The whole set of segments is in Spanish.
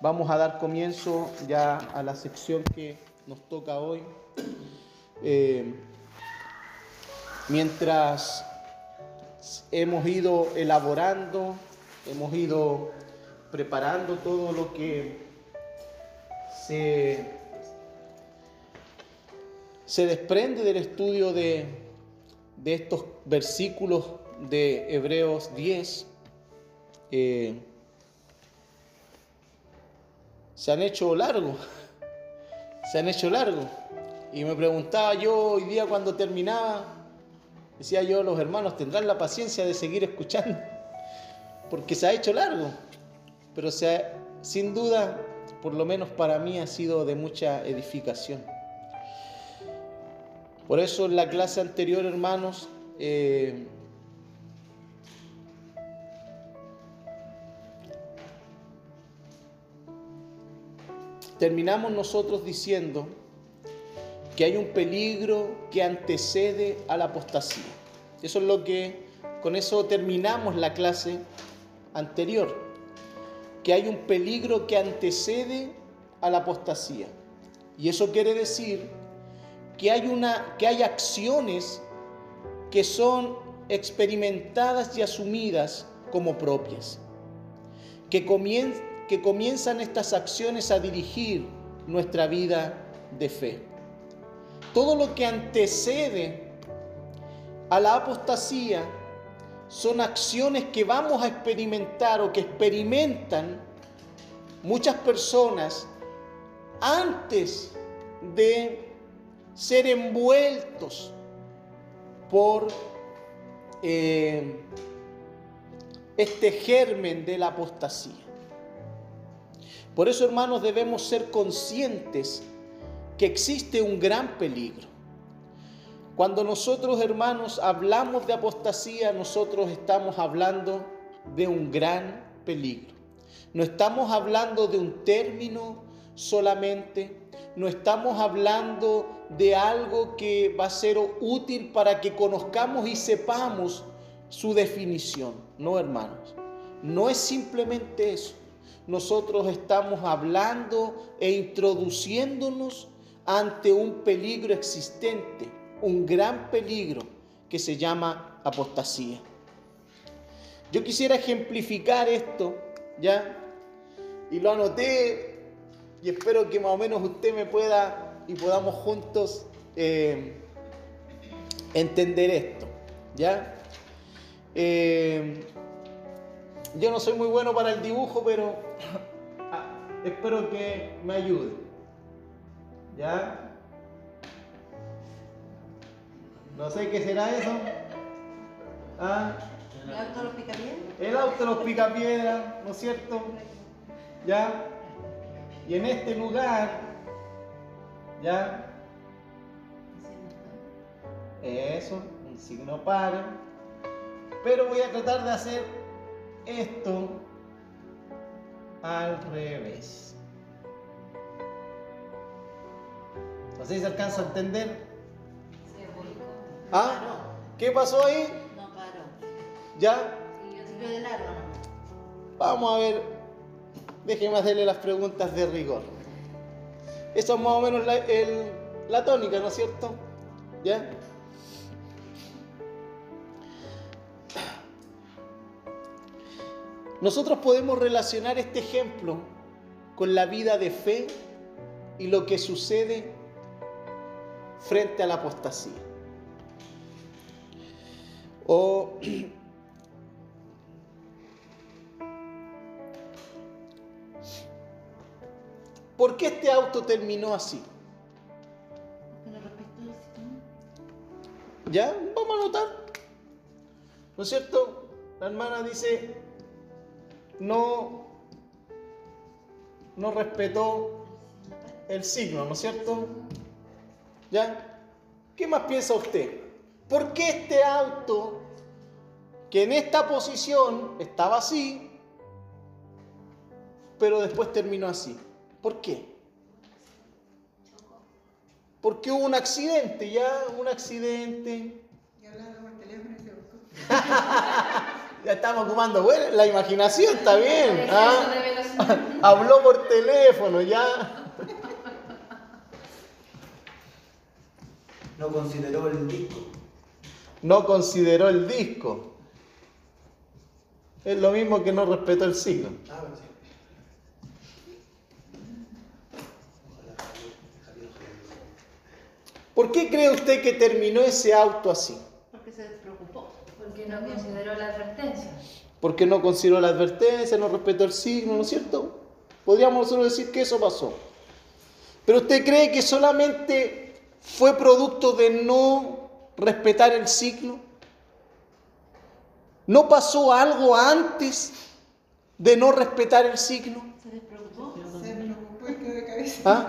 Vamos a dar comienzo ya a la sección que nos toca hoy. Eh, mientras hemos ido elaborando, hemos ido preparando todo lo que se, se desprende del estudio de, de estos versículos de Hebreos 10. Eh, se han hecho largos, se han hecho largos. Y me preguntaba yo hoy día cuando terminaba, decía yo, los hermanos tendrán la paciencia de seguir escuchando, porque se ha hecho largo, pero se sin duda, por lo menos para mí, ha sido de mucha edificación. Por eso en la clase anterior, hermanos, eh, terminamos nosotros diciendo que hay un peligro que antecede a la apostasía. Eso es lo que, con eso terminamos la clase anterior, que hay un peligro que antecede a la apostasía. Y eso quiere decir que hay, una, que hay acciones que son experimentadas y asumidas como propias, que comienzan que comienzan estas acciones a dirigir nuestra vida de fe. Todo lo que antecede a la apostasía son acciones que vamos a experimentar o que experimentan muchas personas antes de ser envueltos por eh, este germen de la apostasía. Por eso, hermanos, debemos ser conscientes que existe un gran peligro. Cuando nosotros, hermanos, hablamos de apostasía, nosotros estamos hablando de un gran peligro. No estamos hablando de un término solamente, no estamos hablando de algo que va a ser útil para que conozcamos y sepamos su definición. No, hermanos, no es simplemente eso nosotros estamos hablando e introduciéndonos ante un peligro existente, un gran peligro que se llama apostasía. Yo quisiera ejemplificar esto, ¿ya? Y lo anoté y espero que más o menos usted me pueda y podamos juntos eh, entender esto, ¿ya? Eh, yo no soy muy bueno para el dibujo, pero espero que me ayude. ¿Ya? No sé qué será eso. ¿Ah? ¿El auto los pica El auto los pica piedra, ¿no es cierto? ¿Ya? Y en este lugar, ¿ya? Eso, un signo para. Pero voy a tratar de hacer esto al revés. No sé si se alcanza a entender. ¿Ah? ¿Qué pasó ahí? No paró. ¿Ya? Vamos a ver. Déjeme hacerle las preguntas de rigor. Eso es más o menos la, la tónica, ¿no es cierto? ¿Ya? Nosotros podemos relacionar este ejemplo con la vida de fe y lo que sucede frente a la apostasía. O ¿Por qué este auto terminó así? ¿Ya? Vamos a notar. ¿No es cierto? La hermana dice, no, no respetó el signo, ¿no es cierto? ¿Ya? ¿Qué más piensa usted? ¿Por qué este auto, que en esta posición estaba así, pero después terminó así? ¿Por qué? Porque hubo un accidente, ya, un accidente. Y hablando por teléfono y Ya estamos ocupando, bueno, la imaginación está bien. ¿ah? Habló por teléfono, ya. No consideró el disco. No consideró el disco. Es lo mismo que no respetó el siglo. Ah, bueno, sí. ¿Por qué cree usted que terminó ese auto así? Porque se no consideró la advertencia. Porque no consideró la advertencia, no respetó el signo, ¿no es cierto? Podríamos solo decir que eso pasó. Pero usted cree que solamente fue producto de no respetar el siglo. ¿No pasó algo antes de no respetar el signo? Se. Se preocupó y quedó de cabeza. ¿Ah?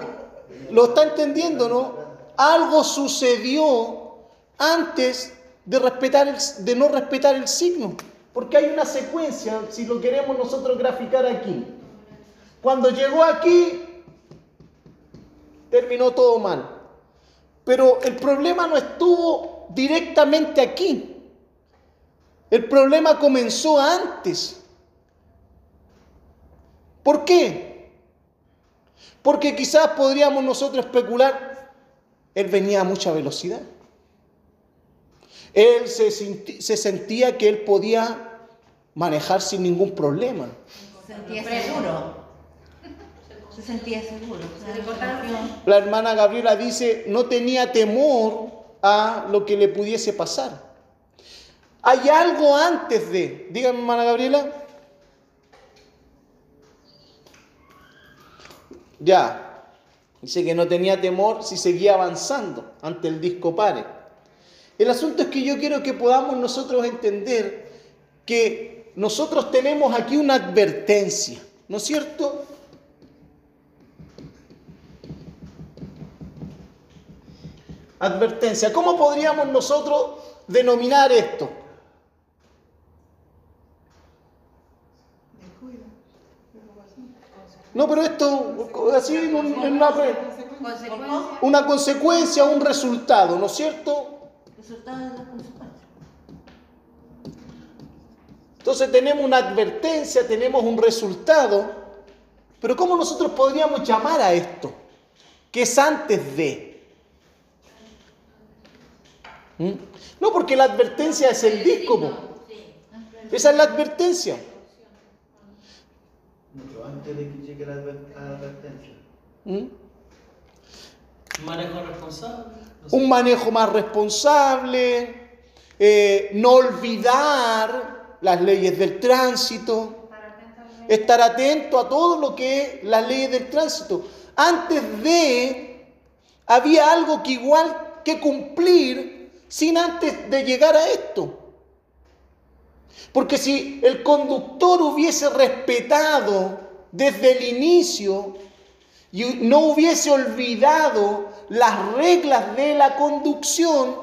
¿Lo está entendiendo, no? Algo sucedió antes de, respetar el- de no respetar el signo. Porque hay una secuencia, si lo queremos nosotros graficar aquí. Cuando llegó aquí, terminó todo mal. Pero el problema no estuvo directamente aquí. El problema comenzó antes. ¿Por qué? Porque quizás podríamos nosotros especular, él venía a mucha velocidad. Él se, sentía que él podía manejar sin ningún problema. Se sentía seguro. Se sentía seguro. La hermana Gabriela dice, no tenía temor a lo que le pudiese pasar. Hay algo antes de, dígame hermana Gabriela. Ya, dice que no tenía temor si seguía avanzando ante el disco pare. El asunto es que yo quiero que podamos nosotros entender que nosotros tenemos aquí una advertencia, ¿no es cierto? Advertencia. ¿Cómo podríamos nosotros denominar esto? No, pero esto, así, en una, una consecuencia, un resultado, ¿no es cierto? Resultado de la consecuencia. Entonces tenemos una advertencia, tenemos un resultado, pero ¿cómo nosotros podríamos llamar a esto? Que es antes de. ¿Mm? No, porque la advertencia es el disco, esa es la advertencia. Mucho antes de que llegue la advertencia. ¿Mm? Manejo responsable. Un manejo más responsable, eh, no olvidar las leyes del tránsito, estar atento a todo lo que es las leyes del tránsito. Antes de, había algo que igual que cumplir sin antes de llegar a esto. Porque si el conductor hubiese respetado desde el inicio y no hubiese olvidado las reglas de la conducción,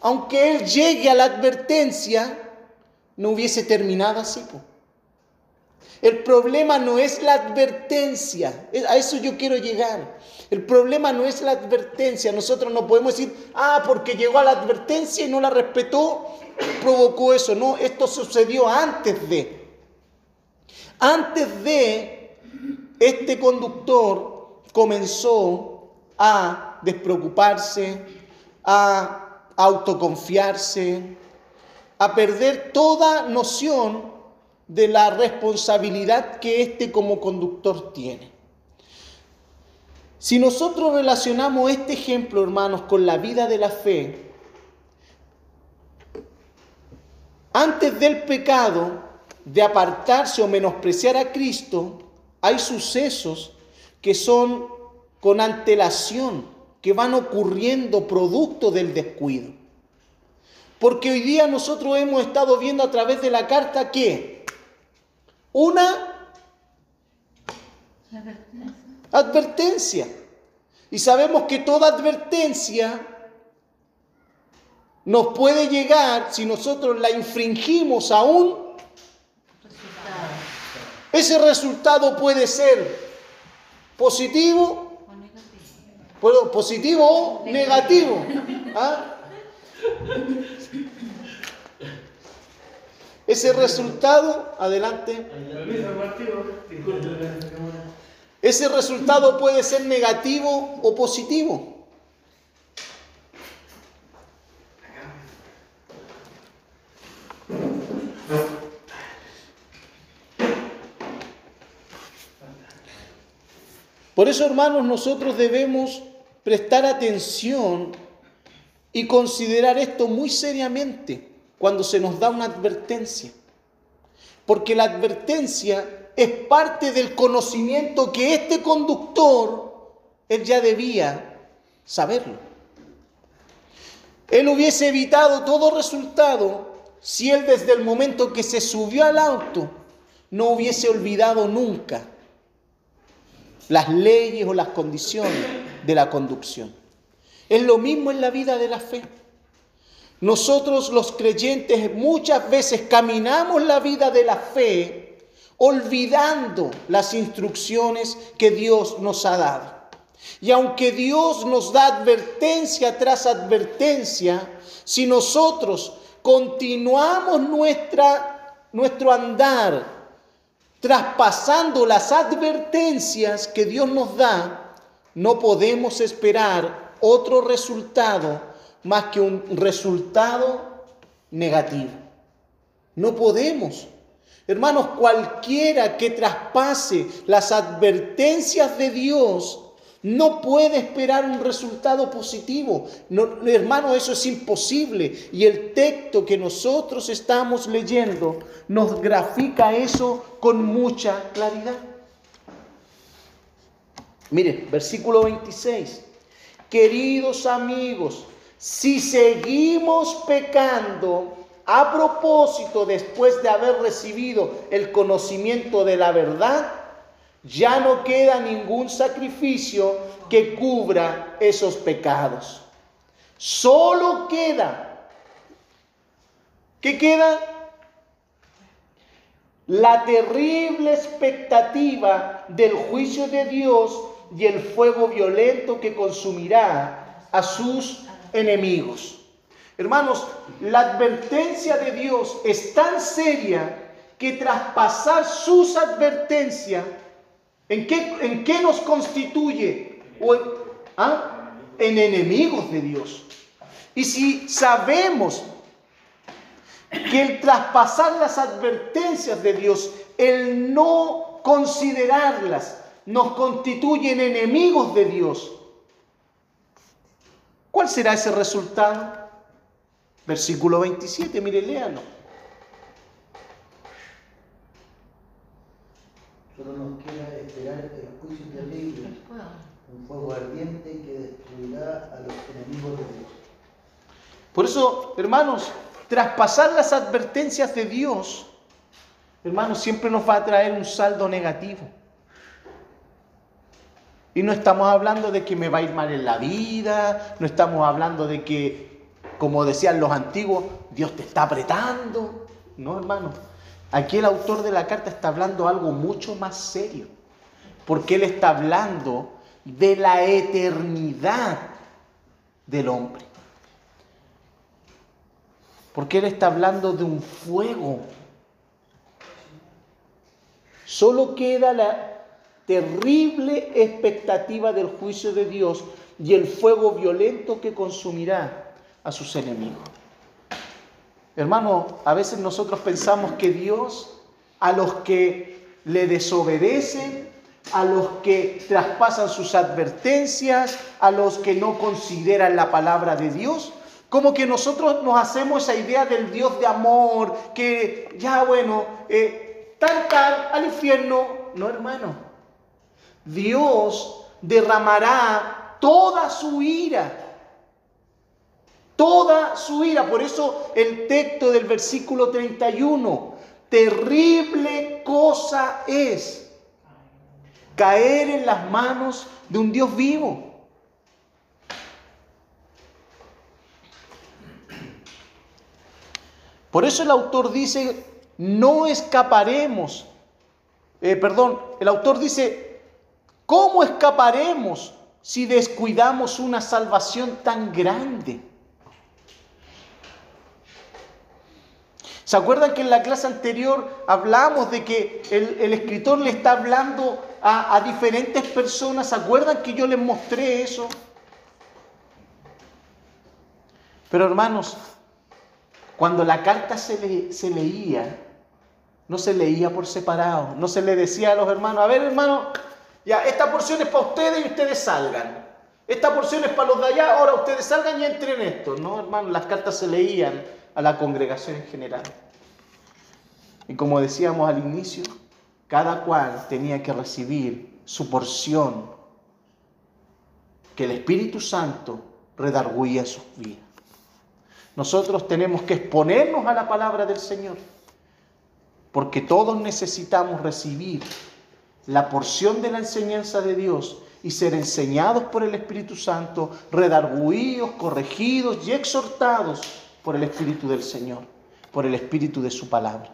aunque él llegue a la advertencia, no hubiese terminado así. El problema no es la advertencia, a eso yo quiero llegar. El problema no es la advertencia, nosotros no podemos decir, ah, porque llegó a la advertencia y no la respetó, provocó eso. No, esto sucedió antes de. Antes de, este conductor comenzó a despreocuparse, a autoconfiarse, a perder toda noción de la responsabilidad que éste como conductor tiene. Si nosotros relacionamos este ejemplo, hermanos, con la vida de la fe, antes del pecado de apartarse o menospreciar a Cristo, hay sucesos que son con antelación, que van ocurriendo producto del descuido. Porque hoy día nosotros hemos estado viendo a través de la carta que una advertencia. Y sabemos que toda advertencia nos puede llegar si nosotros la infringimos aún. Resultado. Ese resultado puede ser positivo, O puedo- positivo o negativo. ¿Ah? Ese resultado, adelante, ese resultado puede ser negativo o positivo. Por eso, hermanos, nosotros debemos prestar atención y considerar esto muy seriamente cuando se nos da una advertencia. Porque la advertencia es parte del conocimiento que este conductor, él ya debía saberlo. Él hubiese evitado todo resultado si él desde el momento que se subió al auto no hubiese olvidado nunca las leyes o las condiciones de la conducción. Es lo mismo en la vida de la fe. Nosotros los creyentes muchas veces caminamos la vida de la fe olvidando las instrucciones que Dios nos ha dado. Y aunque Dios nos da advertencia tras advertencia, si nosotros continuamos nuestra, nuestro andar traspasando las advertencias que Dios nos da, no podemos esperar otro resultado más que un resultado negativo. No podemos. Hermanos, cualquiera que traspase las advertencias de Dios no puede esperar un resultado positivo. No, hermano, eso es imposible. Y el texto que nosotros estamos leyendo nos grafica eso con mucha claridad. Mire, versículo 26. Queridos amigos, si seguimos pecando a propósito después de haber recibido el conocimiento de la verdad, ya no queda ningún sacrificio que cubra esos pecados. Solo queda, ¿qué queda? La terrible expectativa del juicio de Dios y el fuego violento que consumirá a sus enemigos. Hermanos, la advertencia de Dios es tan seria que traspasar sus advertencias, ¿en qué, nos constituye? ¿Ah? En enemigos de Dios. Y si sabemos que el traspasar las advertencias de Dios, el no considerarlas, nos constituyen enemigos de Dios. ¿Cuál será ese resultado? Versículo 27, mire, léalo. Solo nos queda esperar el juicio terrible, un fuego ardiente que destruirá a los enemigos de Dios. Por eso, hermanos, traspasar las advertencias de Dios, hermanos, siempre nos va a traer un saldo negativo. Y no estamos hablando de que me va a ir mal en la vida, no estamos hablando de que, como decían los antiguos, Dios te está apretando. No, hermano. Aquí el autor de la carta está hablando algo mucho más serio, porque él está hablando de la eternidad del hombre. Porque él está hablando de un fuego. Solo queda la terrible expectativa del juicio de Dios y el fuego violento que consumirá a sus enemigos. Hermano, a veces nosotros pensamos que Dios a los que le desobedecen, a los que traspasan sus advertencias, a los que no consideran la palabra de Dios, como que nosotros nos hacemos esa idea del Dios de amor, que ya bueno, eh, tal, tal, al infierno. No, hermano. Dios derramará toda su ira. Toda su ira. Por eso el texto del versículo 31. Terrible cosa es caer en las manos de un Dios vivo. Por eso el autor dice, no escaparemos. Eh, perdón, el autor dice, ¿Cómo escaparemos si descuidamos una salvación tan grande? ¿Se acuerdan que en la clase anterior hablamos de que el, escritor le está hablando a, diferentes personas? ¿Se acuerdan que yo les mostré eso? Pero hermanos, cuando la carta se leía, no se leía por separado, no se le decía a los hermanos, a ver hermano, ya, esta porción es para ustedes y ustedes salgan. Esta porción es para los de allá, ahora ustedes salgan y entren en esto. No, hermano, las cartas se leían a la congregación en general. Y como decíamos al inicio, cada cual tenía que recibir su porción que el Espíritu Santo redarguía sus vidas. Nosotros tenemos que exponernos a la palabra del Señor, porque todos necesitamos recibir la porción de la enseñanza de Dios y ser enseñados por el Espíritu Santo, redarguidos, corregidos y exhortados por el Espíritu del Señor, por el Espíritu de su palabra.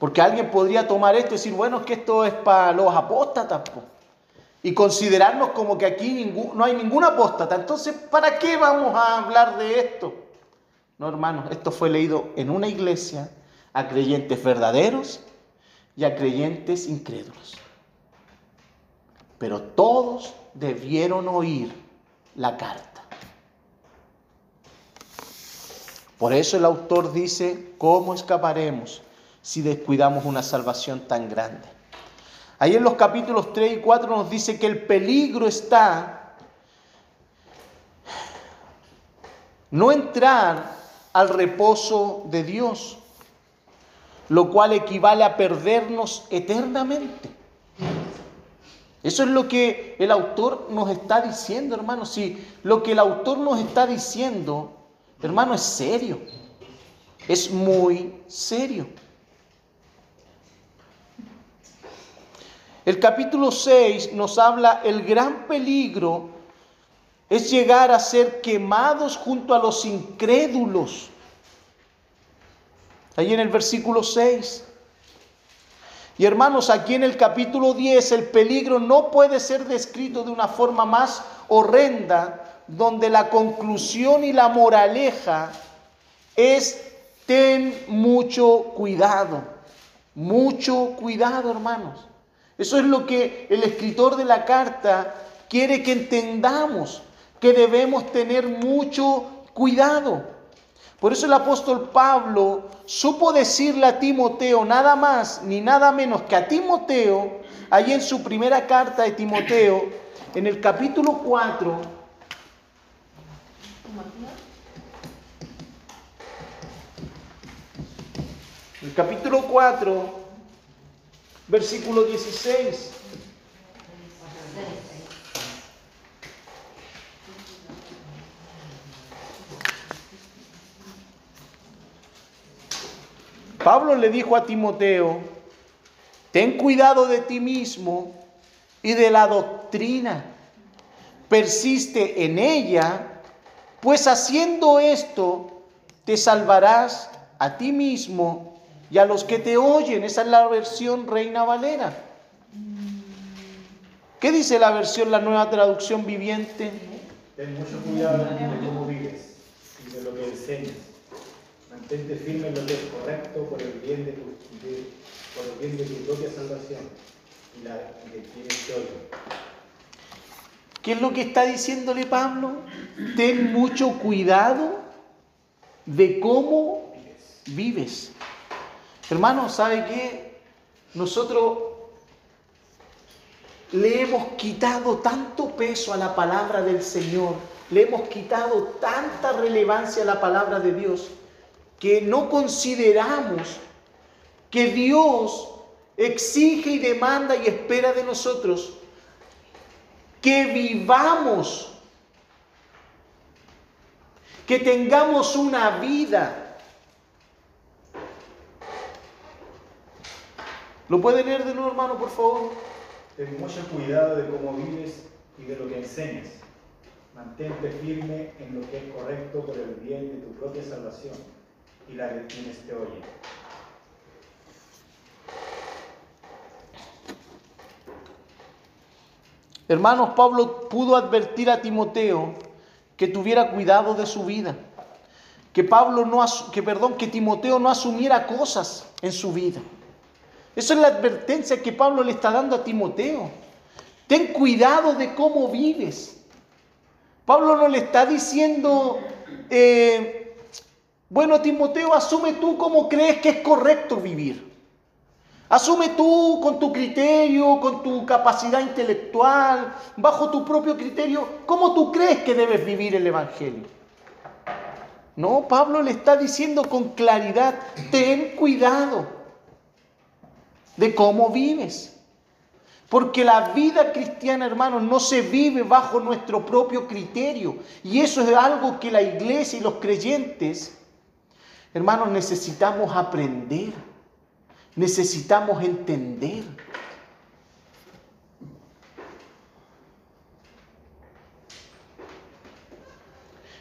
Porque alguien podría tomar esto y decir, bueno, es que esto es para los apóstatas, y considerarnos como que aquí no hay ningún apóstata. Entonces, ¿para qué vamos a hablar de esto? No, hermanos, esto fue leído en una iglesia a creyentes verdaderos y a creyentes incrédulos. Pero todos debieron oír la carta. Por eso el autor dice, ¿cómo escaparemos si descuidamos una salvación tan grande? Ahí en los capítulos 3 y 4 nos dice que el peligro está no entrar al reposo de Dios, lo cual equivale a perdernos eternamente. Eso es lo que el autor nos está diciendo, hermano. Si lo que el autor nos está diciendo, hermano, es serio. Es muy serio. El capítulo 6 nos habla el gran peligro es llegar a ser quemados junto a los incrédulos. Ahí en el versículo 6. Y hermanos, aquí en el capítulo 10 el peligro no puede ser descrito de una forma más horrenda, donde la conclusión y la moraleja es ten mucho cuidado, mucho cuidado hermanos. Eso es lo que el escritor de la carta quiere que entendamos, que debemos tener mucho cuidado. Por eso el apóstol Pablo supo decirle a Timoteo nada más ni nada menos que a Timoteo, ahí en su primera carta de Timoteo, en el capítulo 4, el capítulo 4, versículo 16. Pablo le dijo a Timoteo, ten cuidado de ti mismo y de la doctrina, persiste en ella, pues haciendo esto te salvarás a ti mismo y a los que te oyen. Esa es la versión Reina Valera. ¿Qué dice la versión, la nueva traducción viviente? Ten mucho cuidado de cómo vives y de lo que enseñas. Mantente firme en lo que es correcto por el bien de tu, de, por el bien de tu propia salvación y la de quienes te oyen. ¿Qué es lo que está diciéndole Pablo? Ten mucho cuidado de cómo vives. Hermano, ¿sabe qué? Nosotros le hemos quitado tanto peso a la palabra del Señor, le hemos quitado tanta relevancia a la palabra de Dios, que no consideramos que Dios exige y demanda y espera de nosotros que vivamos, que tengamos una vida ¿Lo puede leer de nuevo, hermano, por favor? Ten mucho cuidado de cómo vives y de lo que enseñas. Mantente firme en lo que es correcto por el bien de tu propia salvación y la de quienes te oyen. Hermanos, Pablo pudo advertir a Timoteo que tuviera cuidado de su vida, que Pablo no que perdón, que Timoteo no asumiera cosas en su vida. Esa es la advertencia que Pablo le está dando a Timoteo. Ten cuidado de cómo vives. Pablo no le está diciendo, eh, bueno Timoteo, asume tú cómo crees que es correcto vivir. Asume tú con tu criterio, con tu capacidad intelectual, bajo tu propio criterio, cómo tú crees que debes vivir el Evangelio. No, Pablo le está diciendo con claridad, ten cuidado de cómo vives. Porque la vida cristiana, hermanos, no se vive bajo nuestro propio criterio. Y eso es algo que la iglesia y los creyentes, hermanos, necesitamos aprender. Necesitamos entender.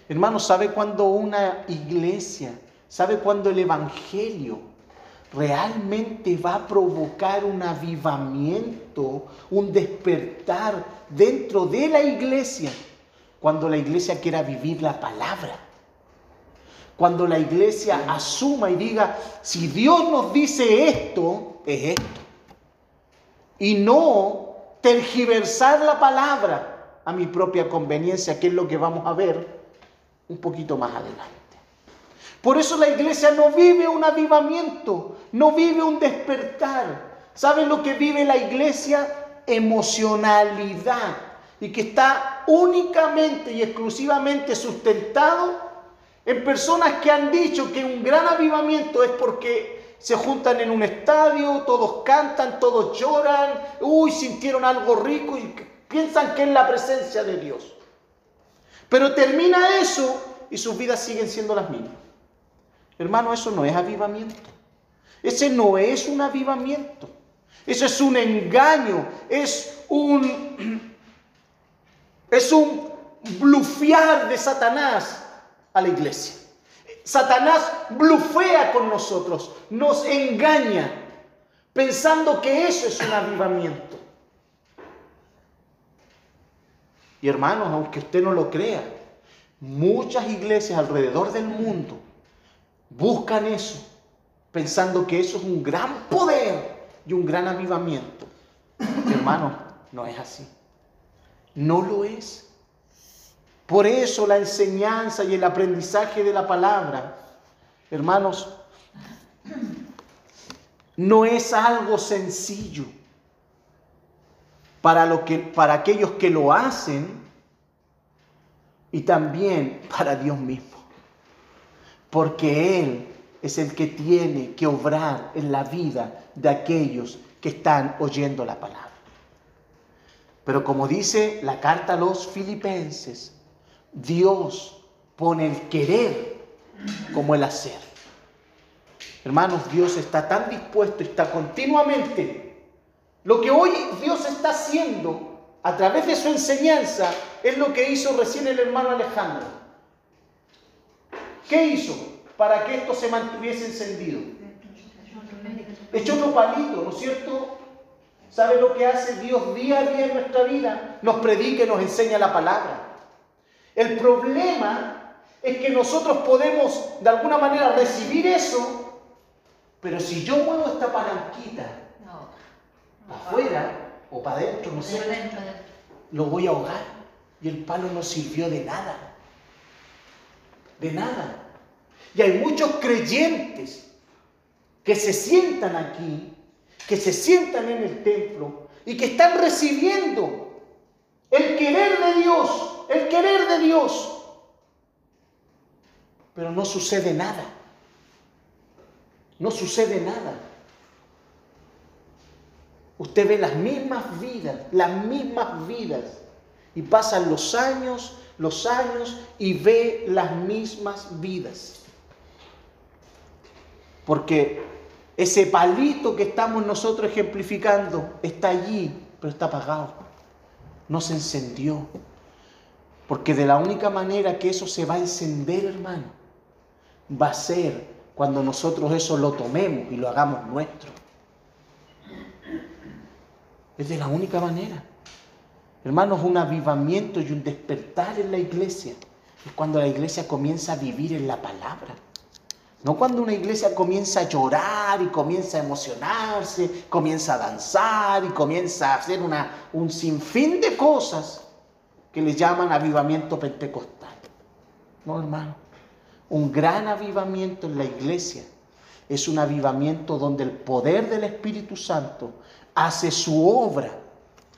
Hermanos, ¿sabe cuando una iglesia, sabe cuando el Evangelio realmente va a provocar un avivamiento, un despertar dentro de la iglesia? Cuando la iglesia quiera vivir la palabra. Cuando la iglesia asuma y diga, si Dios nos dice esto, es esto. Y no tergiversar la palabra a mi propia conveniencia, que es lo que vamos a ver un poquito más adelante. Por eso la iglesia no vive un avivamiento, no vive un despertar. ¿Saben lo que vive la iglesia? Emocionalidad. Y que está únicamente y exclusivamente sustentado en personas que han dicho que un gran avivamiento es porque se juntan en un estadio, todos cantan, todos lloran, uy, sintieron algo rico y piensan que es la presencia de Dios. Pero termina eso y sus vidas siguen siendo las mismas. Hermano, eso no es avivamiento. Ese no es un avivamiento. Eso es un engaño, es un es un blufear de Satanás a la iglesia. Satanás blufea con nosotros, nos engaña, pensando que eso es un avivamiento. Y hermanos, aunque usted no lo crea, muchas iglesias alrededor del mundo buscan eso, pensando que eso es un gran poder y un gran avivamiento. hermanos, no es así. No lo es. Por eso la enseñanza y el aprendizaje de la palabra, hermanos, no es algo sencillo para, que, para aquellos que lo hacen y también para Dios mismo. Porque Él es el que tiene que obrar en la vida de aquellos que están oyendo la palabra. Pero como dice la carta a los filipenses, Dios pone el querer como el hacer. Hermanos, Dios está tan dispuesto, está continuamente lo que hoy Dios está haciendo a través de su enseñanza es lo que hizo recién el hermano Alejandro. ¿Qué hizo para que esto se mantuviese encendido? Echó otro palito, ¿no es cierto? ¿Sabe lo que hace Dios día a día en nuestra vida? Nos predica y nos enseña la palabra. El problema es que nosotros podemos de alguna manera recibir eso, pero si yo muevo esta palanquita afuera o para adentro, no sé, lo voy a ahogar. Y el palo no sirvió de nada. De nada. Y hay muchos creyentes que se sientan aquí, que se sientan en el templo y que están recibiendo el querer de Dios, el querer de Dios. Pero no sucede nada. No sucede nada. Usted ve las mismas vidas, las mismas vidas. Y pasan los años, los años y ve las mismas vidas. Porque ese palito que estamos nosotros ejemplificando está allí, pero está apagado. No se encendió. Porque de la única manera que eso se va a encender, hermano, va a ser cuando nosotros eso lo tomemos y lo hagamos nuestro. Es de la única manera. Hermanos, un avivamiento y un despertar en la iglesia es cuando la iglesia comienza a vivir en la palabra. No cuando una iglesia comienza a llorar y comienza a emocionarse, comienza a danzar y comienza a hacer una, un sinfín de cosas que le llaman avivamiento pentecostal. No, hermano. Un gran avivamiento en la iglesia es un avivamiento donde el poder del Espíritu Santo hace su obra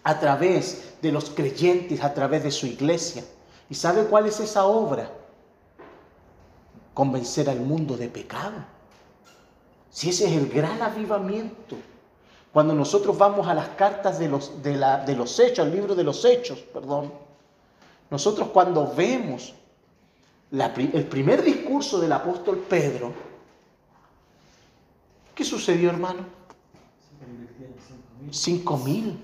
a través de los creyentes, a través de su iglesia. ¿Y sabe cuál es esa obra? convencer al mundo de pecado. Si ese es el gran avivamiento. Cuando nosotros vamos a las cartas de los, de, de los hechos, al libro de los hechos, perdón, nosotros cuando vemos el primer discurso del apóstol Pedro, ¿qué sucedió hermano? Cinco mil.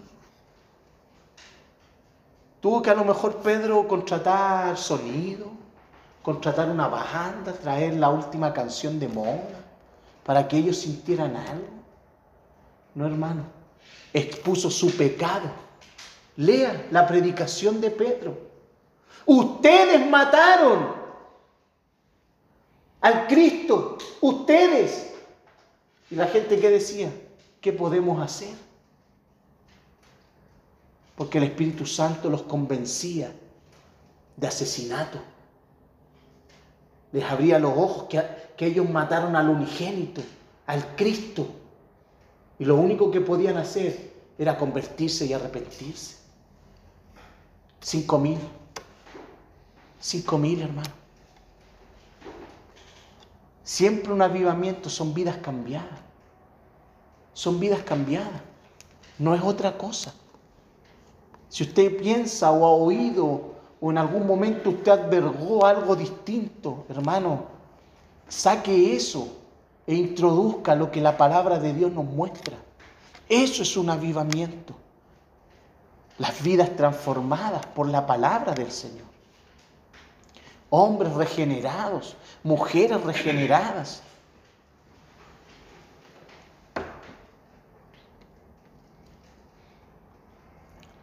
Tuvo que a lo mejor Pedro contratar sonido, contratar una banda, traer la última canción de moda, para que ellos sintieran algo. No, hermano. Expuso su pecado. Lea la predicación de Pedro. Ustedes mataron al Cristo. Ustedes. Y la gente que decía, ¿qué podemos hacer? Porque el Espíritu Santo los convencía de asesinato les abría los ojos que, que ellos mataron al unigénito, al Cristo. Y lo único que podían hacer era convertirse y arrepentirse. Cinco mil. Cinco mil, hermano. Siempre un avivamiento son vidas cambiadas. Son vidas cambiadas. No es otra cosa. Si usted piensa o ha oído o en algún momento usted advergó algo distinto, hermano, saque eso e introduzca lo que la palabra de Dios nos muestra. Eso es un avivamiento. Las vidas transformadas por la palabra del Señor. Hombres regenerados, mujeres regeneradas,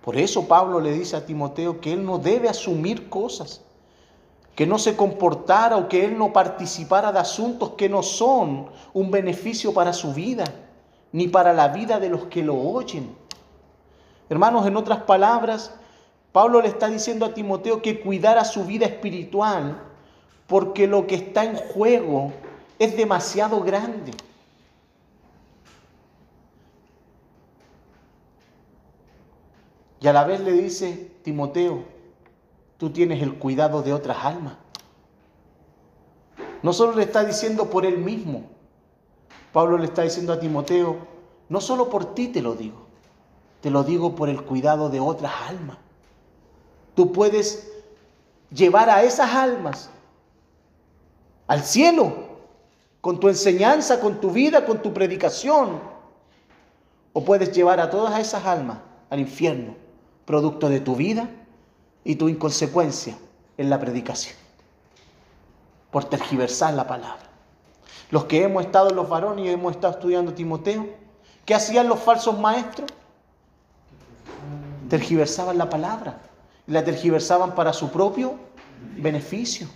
Por eso Pablo le dice a Timoteo que él no debe asumir cosas, que no se comportara o que él no participara de asuntos que no son un beneficio para su vida, ni para la vida de los que lo oyen. Hermanos, en otras palabras, Pablo le está diciendo a Timoteo que cuidara su vida espiritual, porque lo que está en juego es demasiado grande. Y a la vez le dice, Timoteo, tú tienes el cuidado de otras almas. No solo le está diciendo por él mismo, Pablo le está diciendo a Timoteo, no solo por ti te lo digo, te lo digo por el cuidado de otras almas. Tú puedes llevar a esas almas al cielo con tu enseñanza, con tu vida, con tu predicación. O puedes llevar a todas esas almas al infierno producto de tu vida y tu inconsecuencia en la predicación, por tergiversar la palabra. Los que hemos estado en los varones y hemos estado estudiando Timoteo, ¿qué hacían los falsos maestros? Tergiversaban la palabra la tergiversaban para su propio beneficio.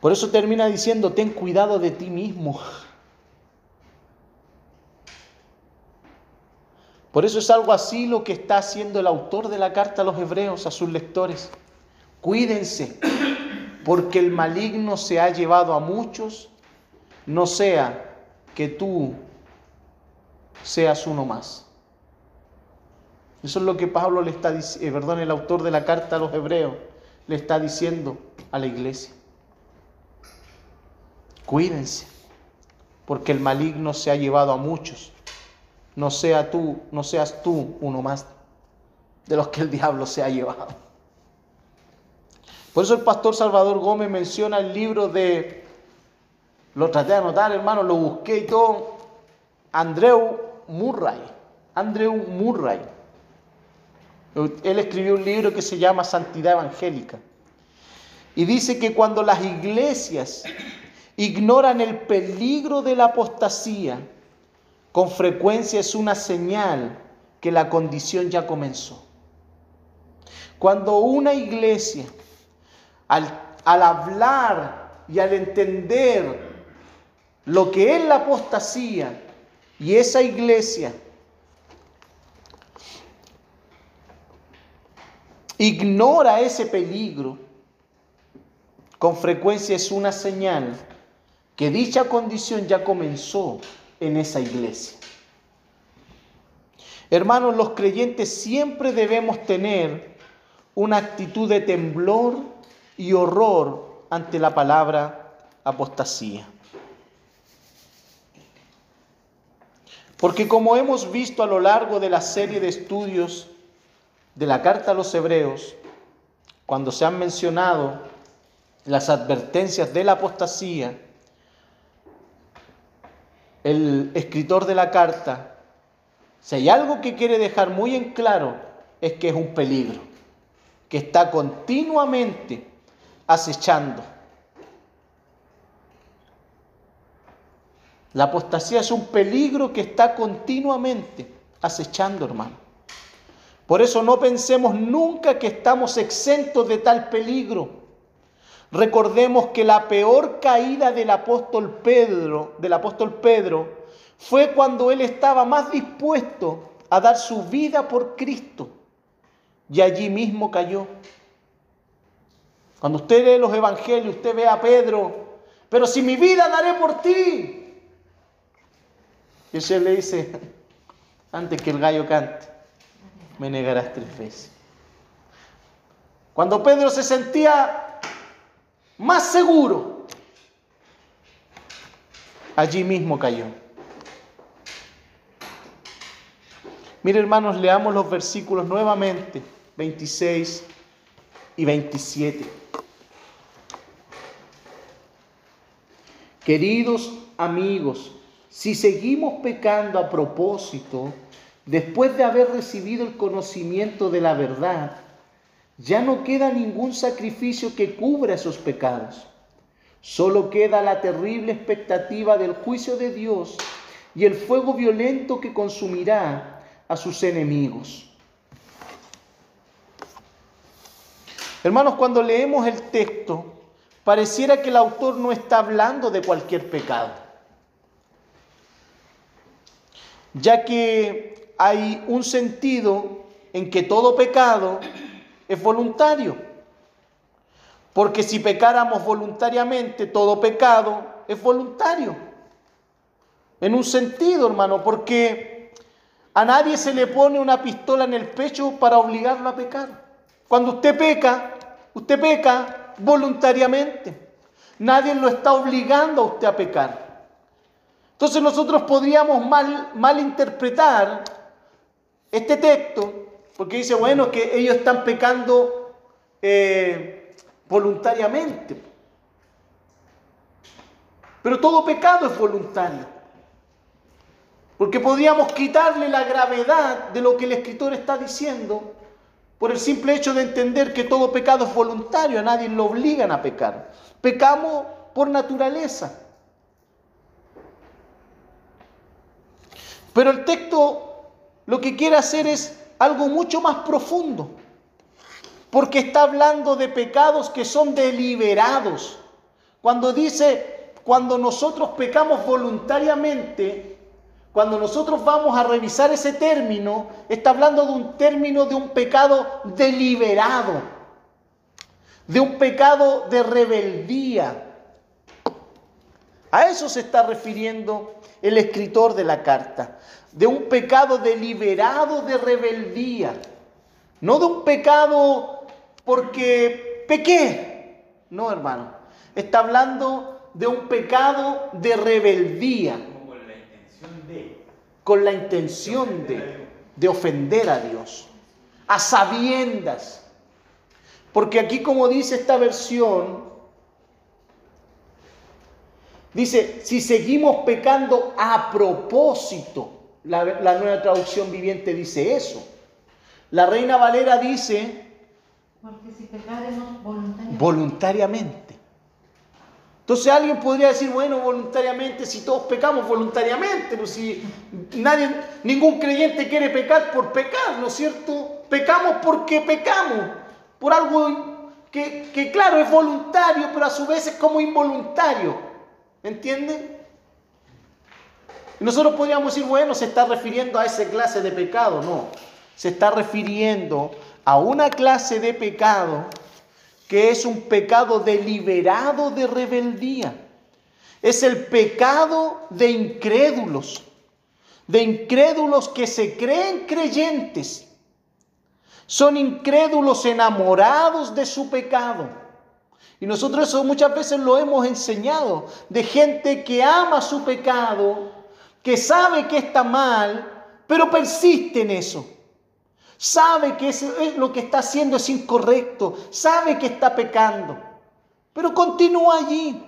Por eso termina diciendo, ten cuidado de ti mismo. Por eso es algo así lo que está haciendo el autor de la carta a los hebreos, a sus lectores. Cuídense, porque el maligno se ha llevado a muchos, no sea que tú seas uno más. Eso es lo que Pablo le está diciendo, eh, perdón, el autor de la carta a los hebreos le está diciendo a la iglesia. Cuídense, porque el maligno se ha llevado a muchos. No sea tú, no seas tú uno más de los que el diablo se ha llevado. Por eso el pastor Salvador Gómez menciona el libro de, lo traté de anotar, hermano, lo busqué y todo, Andrew Murray. Andrew Murray. Él escribió un libro que se llama Santidad Evangélica. Y dice que cuando las iglesias ignoran el peligro de la apostasía, con frecuencia es una señal que la condición ya comenzó. Cuando una iglesia, al, al hablar y al entender lo que es la apostasía, y esa iglesia ignora ese peligro, con frecuencia es una señal que dicha condición ya comenzó en esa iglesia. Hermanos, los creyentes siempre debemos tener una actitud de temblor y horror ante la palabra apostasía. Porque como hemos visto a lo largo de la serie de estudios de la carta a los hebreos, cuando se han mencionado las advertencias de la apostasía, el escritor de la carta, si hay algo que quiere dejar muy en claro, es que es un peligro, que está continuamente acechando. La apostasía es un peligro que está continuamente acechando, hermano. Por eso no pensemos nunca que estamos exentos de tal peligro. Recordemos que la peor caída del apóstol Pedro, del apóstol Pedro, fue cuando él estaba más dispuesto a dar su vida por Cristo. Y allí mismo cayó. Cuando usted lee los evangelios, usted ve a Pedro, pero si mi vida daré por ti. Y el le dice, antes que el gallo cante, me negarás tres veces. Cuando Pedro se sentía más seguro, allí mismo cayó. Mire hermanos, leamos los versículos nuevamente, 26 y 27. Queridos amigos, si seguimos pecando a propósito, después de haber recibido el conocimiento de la verdad, ya no queda ningún sacrificio que cubra esos pecados. Solo queda la terrible expectativa del juicio de Dios y el fuego violento que consumirá a sus enemigos. Hermanos, cuando leemos el texto, pareciera que el autor no está hablando de cualquier pecado, ya que hay un sentido en que todo pecado es voluntario. Porque si pecáramos voluntariamente, todo pecado es voluntario. En un sentido, hermano, porque a nadie se le pone una pistola en el pecho para obligarlo a pecar. Cuando usted peca, usted peca voluntariamente. Nadie lo está obligando a usted a pecar. Entonces nosotros podríamos mal, malinterpretar este texto porque dice, bueno, que ellos están pecando eh, voluntariamente. Pero todo pecado es voluntario. Porque podríamos quitarle la gravedad de lo que el escritor está diciendo por el simple hecho de entender que todo pecado es voluntario, a nadie lo obligan a pecar. Pecamos por naturaleza. Pero el texto lo que quiere hacer es algo mucho más profundo, porque está hablando de pecados que son deliberados. Cuando dice, cuando nosotros pecamos voluntariamente, cuando nosotros vamos a revisar ese término, está hablando de un término de un pecado deliberado, de un pecado de rebeldía. A eso se está refiriendo el escritor de la carta de un pecado deliberado de rebeldía, no de un pecado porque pequé, no hermano, está hablando de un pecado de rebeldía. Con la intención de. De ofender a Dios, a sabiendas. Porque aquí como dice esta versión, dice, si seguimos pecando a propósito, la, nueva traducción viviente dice eso. La Reina Valera dice Porque si voluntariamente. voluntariamente. Entonces alguien podría decir, bueno, voluntariamente, si todos pecamos voluntariamente, pues si nadie, ningún creyente quiere pecar por pecar, ¿no es cierto? Pecamos porque pecamos, por algo que, que claro, es voluntario, pero a su vez es como involuntario, ¿me entienden? Nosotros podríamos decir, bueno, se está refiriendo a esa clase de pecado, no, se está refiriendo a una clase de pecado que es un pecado deliberado de rebeldía. Es el pecado de incrédulos, de incrédulos que se creen creyentes. Son incrédulos enamorados de su pecado. Y nosotros eso muchas veces lo hemos enseñado, de gente que ama su pecado, que sabe que está mal, pero persiste en eso sabe que lo que está haciendo es incorrecto, sabe que está pecando, pero continúa allí.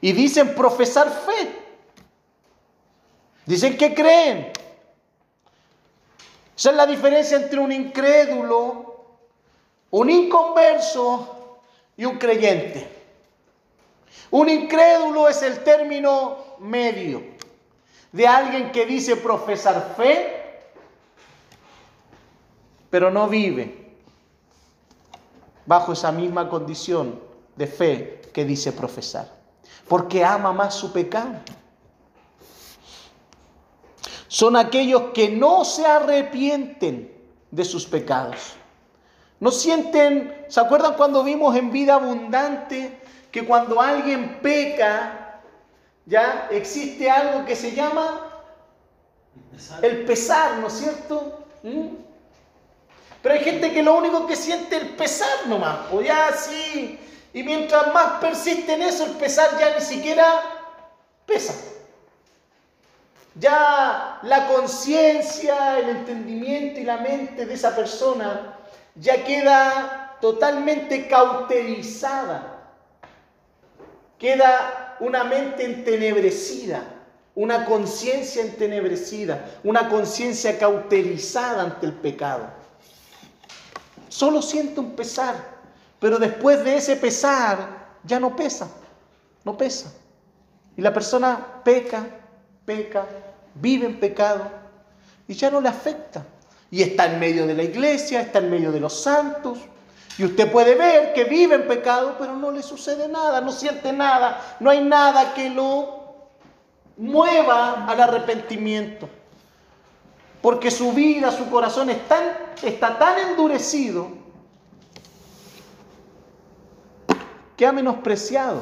Y dicen profesar fe. Dicen que creen. Esa es la diferencia entre un incrédulo, un inconverso y un creyente. Un incrédulo es el término medio de alguien que dice profesar fe, pero no vive bajo esa misma condición de fe que dice profesar, porque ama más su pecado. Son aquellos que no se arrepienten de sus pecados. No sienten, ¿se acuerdan cuando vimos en vida abundante que cuando alguien peca, ya existe algo que se llama el pesar, ¿no es cierto? ¿Mm? Pero hay gente que lo único que siente es el pesar nomás, pues ya así, y mientras más persiste en eso, el pesar ya ni siquiera pesa. Ya la conciencia, el entendimiento y la mente de esa persona ya queda totalmente cauterizada. Queda una mente entenebrecida, una conciencia entenebrecida, una conciencia cauterizada ante el pecado. Solo siente un pesar, pero después de ese pesar ya no pesa, no pesa. Y la persona peca, peca, vive en pecado y ya no le afecta. Y está en medio de la iglesia, está en medio de los santos, y usted puede ver que vive en pecado, pero no le sucede nada, no siente nada, no hay nada que lo mueva al arrepentimiento. Porque su vida, su corazón está tan endurecido que ha menospreciado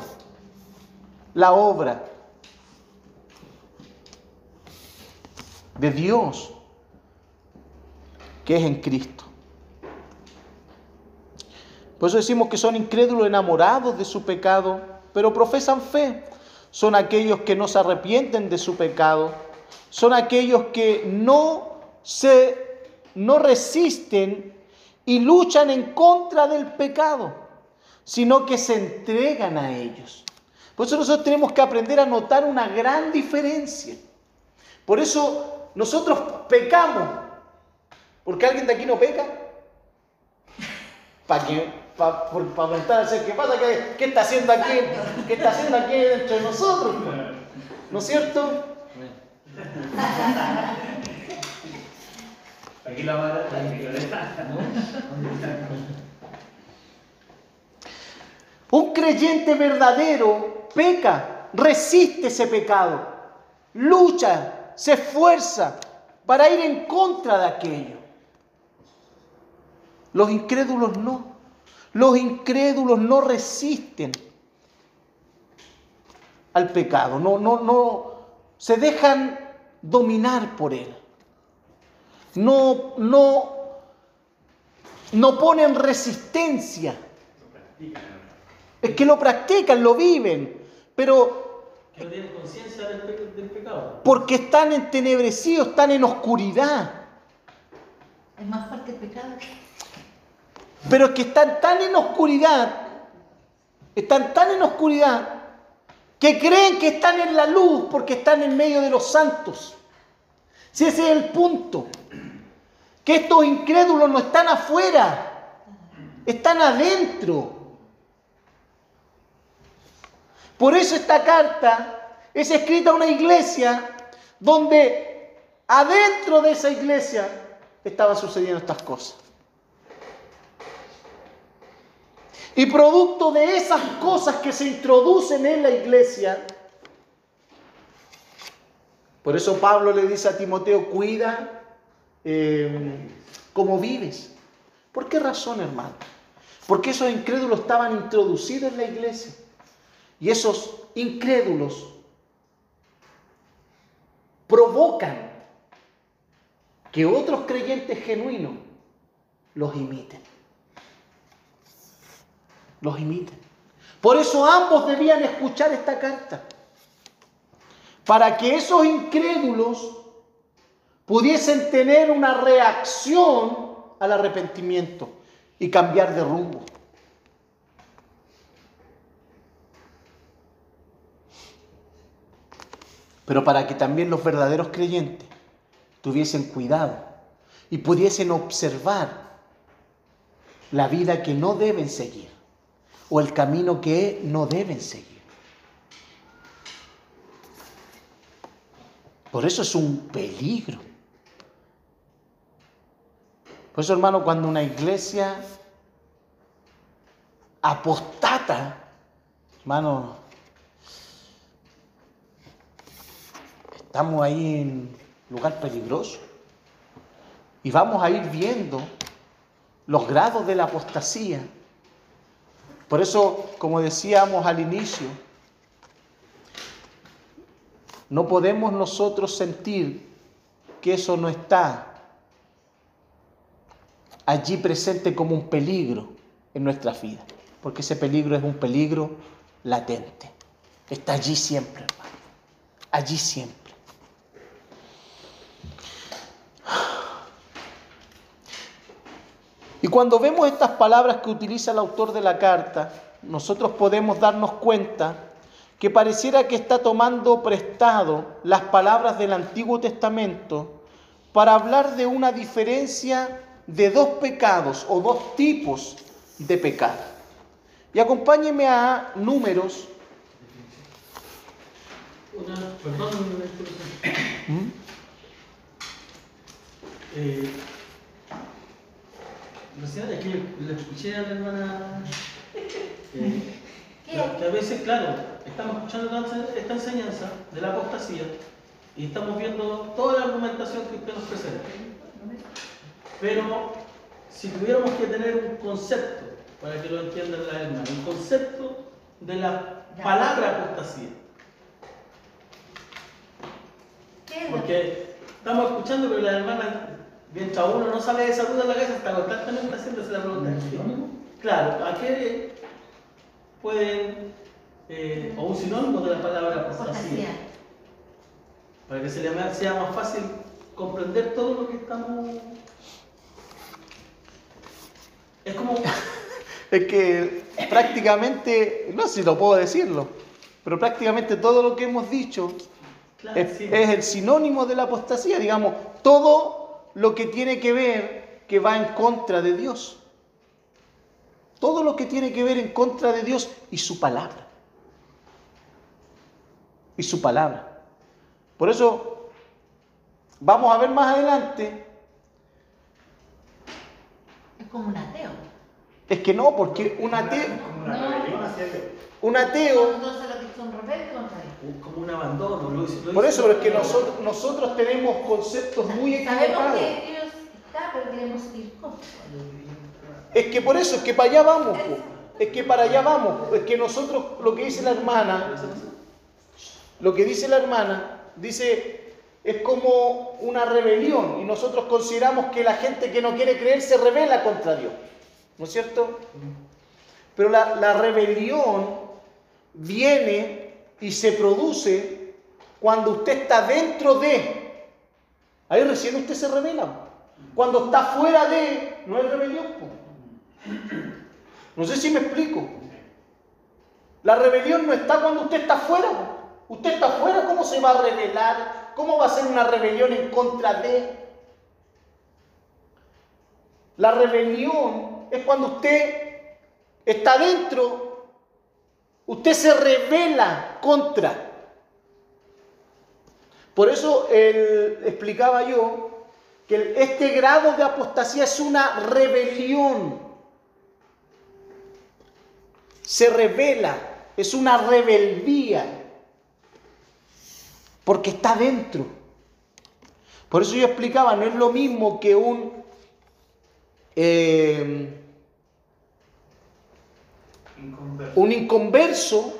la obra de Dios que es en Cristo. Por eso decimos que son incrédulos enamorados de su pecado, pero profesan fe. Son aquellos que no se arrepienten de su pecado. Son aquellos que no se no resisten y luchan en contra del pecado, sino que se entregan a ellos. Por eso nosotros tenemos que aprender a notar una gran diferencia. Por eso nosotros pecamos. ¿Porque alguien de aquí no peca? ¿Para qué? Para pa qué pasa, ¿Qué, ¿Qué, está haciendo aquí, qué está haciendo aquí dentro de nosotros, ¿no es cierto? Aquí la Un creyente verdadero peca, resiste ese pecado, lucha, se esfuerza para ir en contra de aquello. Los incrédulos no. Los incrédulos no resisten al pecado, no, no, no, se dejan dominar por él. No, no, no ponen resistencia. Es que lo practican, lo viven, pero que no tienen conciencia del, del, pecado. Porque están entenebrecidos, están en oscuridad. Es más fuerte el pecado pero es que están tan en oscuridad, están tan en oscuridad, que creen que están en la luz porque están en medio de los santos. Si ese es el punto, que estos incrédulos no están afuera, están adentro. Por eso esta carta es escrita a una iglesia donde adentro de esa iglesia estaban sucediendo estas cosas. Y producto de esas cosas que se introducen en la iglesia, por eso Pablo le dice a Timoteo, cuida eh, cómo vives. ¿Por qué razón, hermano? Porque esos incrédulos estaban introducidos en la iglesia. Y esos incrédulos provocan que otros creyentes genuinos los imiten. Los imiten. Por eso ambos debían escuchar esta carta. Para que esos incrédulos pudiesen tener una reacción al arrepentimiento y cambiar de rumbo. Pero para que también los verdaderos creyentes tuviesen cuidado y pudiesen observar la vida que no deben seguir o el camino que no deben seguir. Por eso es un peligro. Por eso, hermano, cuando una iglesia apostata, hermano, estamos ahí en lugar peligroso. Y vamos a ir viendo los grados de la apostasía. Por eso, como decíamos al inicio, no podemos nosotros sentir que eso no está allí presente como un peligro en nuestra vida, porque ese peligro es un peligro latente. Está allí siempre, hermano. Allí siempre. Y cuando vemos estas palabras que utiliza el autor de la carta, nosotros podemos darnos cuenta que pareciera que está tomando prestado las palabras del Antiguo Testamento para hablar de una diferencia de dos pecados o dos tipos de pecado. Y acompáñeme a números. Una, perdón, ¿Mm? eh, recién es que le escuché a la hermana eh, que, que a veces, claro, estamos escuchando esta- enseñanza de la apostasía y estamos viendo toda la argumentación que usted nos presenta. Pero si tuviéramos que tener un concepto, para que lo entiendan las hermanas, un concepto de la palabra apostasía. ¿Qué es lo Porque estamos escuchando, pero la hermana, mientras uno no sale de esa duda en la casa, está constantemente haciéndose la pregunta. Claro, ¿a qué pueden, eh, o un sinónimo de la palabra apostasía? apostasía? Para que se le sea más fácil comprender todo lo que estamos. Es como. Es que prácticamente, no sé si lo puedo decirlo, pero prácticamente todo lo que hemos dicho Claro, es, sí. es el sinónimo de la apostasía, digamos, todo lo que tiene que ver que va en contra de Dios. Todo lo que tiene que ver en contra de Dios y su palabra. Y su palabra. Por eso, vamos a ver más adelante, Es como un ateo. es que no, porque un ateo, un ateo Entonces como un abandono. Lo hizo- lo Por eso, pero es que nosotros, nosotros tenemos conceptos muy Sabemos equivocados. Es que por eso, es que para allá vamos. po. Es que para allá vamos. Es que nosotros, lo que dice la hermana, lo que dice la hermana, dice, es como una rebelión. Y nosotros consideramos que la gente que no quiere creer se rebela contra Dios. ¿No es cierto? Pero la, la rebelión viene y se produce cuando usted está dentro de. Ahí recién usted se revela. Cuando está fuera de, no es rebelión. No sé si me explico. La rebelión no está cuando usted está fuera. Usted está fuera, ¿cómo se va a rebelar? ¿Cómo va a ser una rebelión en contra de? La rebelión es cuando usted está dentro, Usted se revela contra. Por eso explicaba yo que este grado de apostasía es una rebelión. Se revela, es una rebeldía, porque está dentro. Por eso yo explicaba, no es lo mismo que un... Eh, un inconverso,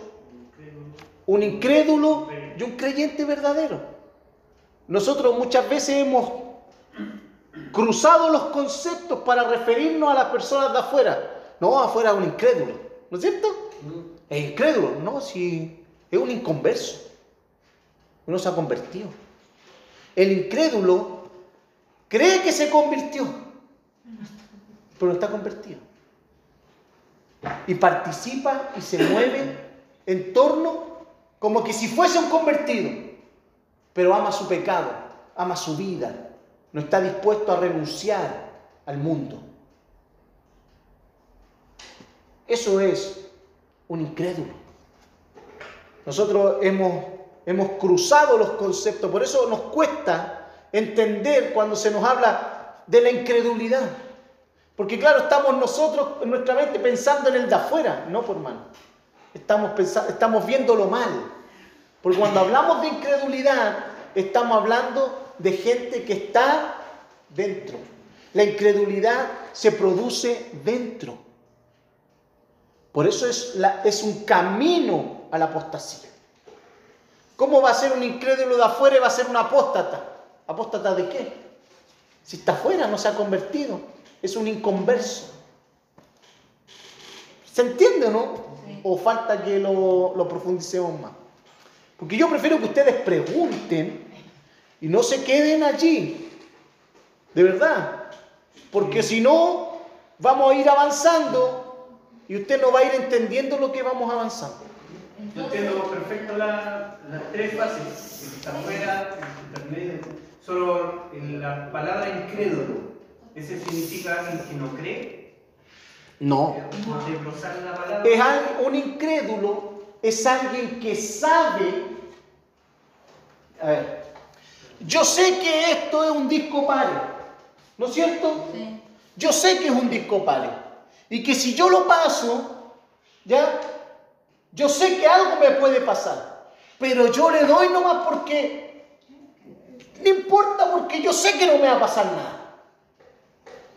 un incrédulo y un creyente verdadero. Nosotros muchas veces hemos cruzado los conceptos para referirnos a las personas de afuera. No, afuera es un incrédulo, ¿no es cierto? Es incrédulo, no, si es un inconverso. Uno se ha convertido. El incrédulo cree que se convirtió, pero no está convertido y participa y se mueve en torno como que si fuese un convertido, pero ama su pecado, ama su vida, no está dispuesto a renunciar al mundo. Eso es un incrédulo. Nosotros hemos, hemos cruzado los conceptos, por eso nos cuesta entender cuando se nos habla de la incredulidad. Porque claro, estamos nosotros en nuestra mente pensando en el de afuera, no por mano. Estamos, estamos viéndolo mal. Porque cuando hablamos de incredulidad, estamos hablando de gente que está dentro. La incredulidad se produce dentro. Por eso es, la, es un camino a la apostasía. ¿Cómo va a ser un incrédulo de afuera y va a ser un apóstata? ¿Apóstata de qué? Si está afuera, no se ha convertido es un inconverso. ¿Se entiende o no? ¿O falta que lo, lo profundicemos más? Porque yo prefiero que ustedes pregunten y no se queden allí. De verdad. Porque si no, vamos a ir avanzando y usted no va a ir entendiendo lo que vamos avanzando. Yo entiendo perfecto las tres fases. Está afuera, solo en la palabra incrédulo ¿Ese significa alguien que no cree? No. Es un incrédulo, es alguien que sabe. A ver, yo sé que esto es un disco pare, ¿no es cierto? Sí. Yo sé que es un disco pare. Y que si yo lo paso, ¿ya? Yo sé que algo me puede pasar. Pero yo le doy nomás porque. No importa porque yo sé que no me va a pasar nada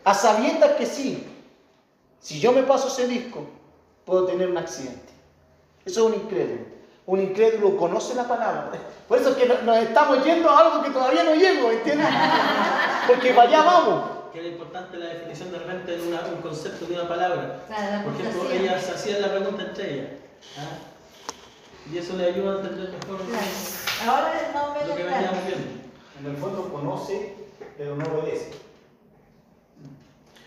a sabiendas que sí, si yo me paso ese disco, puedo tener un accidente. Eso es un incrédulo. Un incrédulo conoce la palabra. Por eso es que nos estamos yendo a algo que todavía no llego, ¿entiendes? Porque para allá vamos. Que era importante la definición de repente de un concepto de una palabra. Por ejemplo, ellas hacían la pregunta entre ellas. ¿ah? Y eso le ayuda a entender mejor Ahora no me lo que veníamos viendo. En el fondo conoce, pero no obedece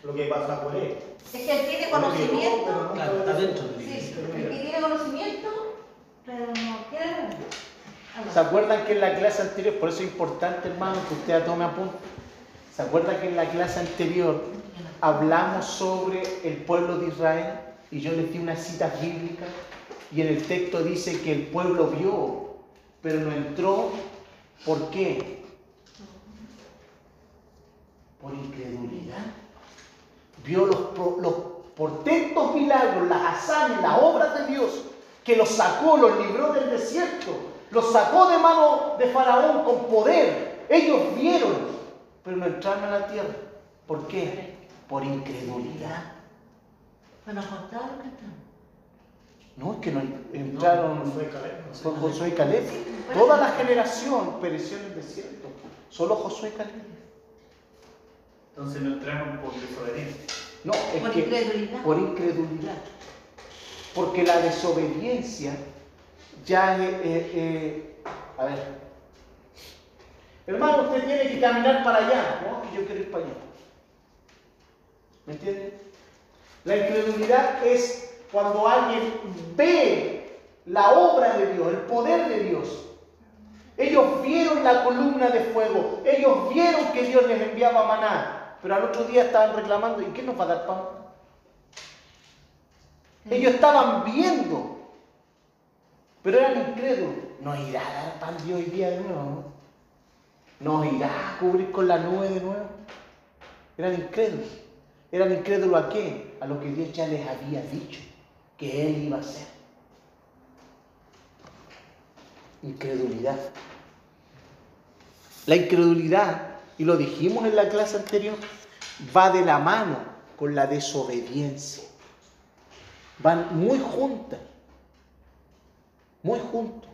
lo que pasa por él. Es que él tiene conocimiento. claro, está dentro Sí, el que tiene conocimiento, pero no quiere. ¿Se acuerdan que en la clase anterior, por eso es importante, hermano, que usted tome apunte? ¿Se acuerdan que en la clase anterior hablamos sobre el pueblo de Israel y yo les di una cita bíblica y en el texto dice que el pueblo vio, pero no entró? ¿Por qué? Por incredulidad vio los, los portentos milagros, las hazañas, las obras de Dios, que los sacó, los libró del desierto, los sacó de mano de Faraón con poder. Ellos vieron, pero no entraron a la tierra. ¿Por qué? Por incredulidad. Bueno, No, es que no entraron por Josué y Caleb. Toda la generación pereció en el desierto. Solo Josué y Caleb. Entonces no entraron por desobediencia. No, es por que incredulidad. por incredulidad. Porque la desobediencia ya es... Eh, eh, a ver. Hermano, usted tiene que caminar para allá, ¿no? Que yo quiero ir para allá. ¿Me entiende? La incredulidad es cuando alguien ve la obra de Dios, el poder de Dios, ellos vieron la columna de fuego, ellos vieron que Dios les enviaba maná, pero al otro día estaban reclamando, ¿y qué nos va a dar pan? Ellos estaban viendo Pero eran incrédulos. ¿Nos irá a dar pan Dios hoy día de nuevo? ¿no? ¿Nos irá a cubrir con la nube de nuevo? Eran incrédulos. ¿Eran incrédulos a qué? A lo que Dios ya les había dicho que Él iba a hacer. Incredulidad. La incredulidad, y lo dijimos en la clase anterior, va de la mano con la desobediencia. Van muy juntas, muy juntos.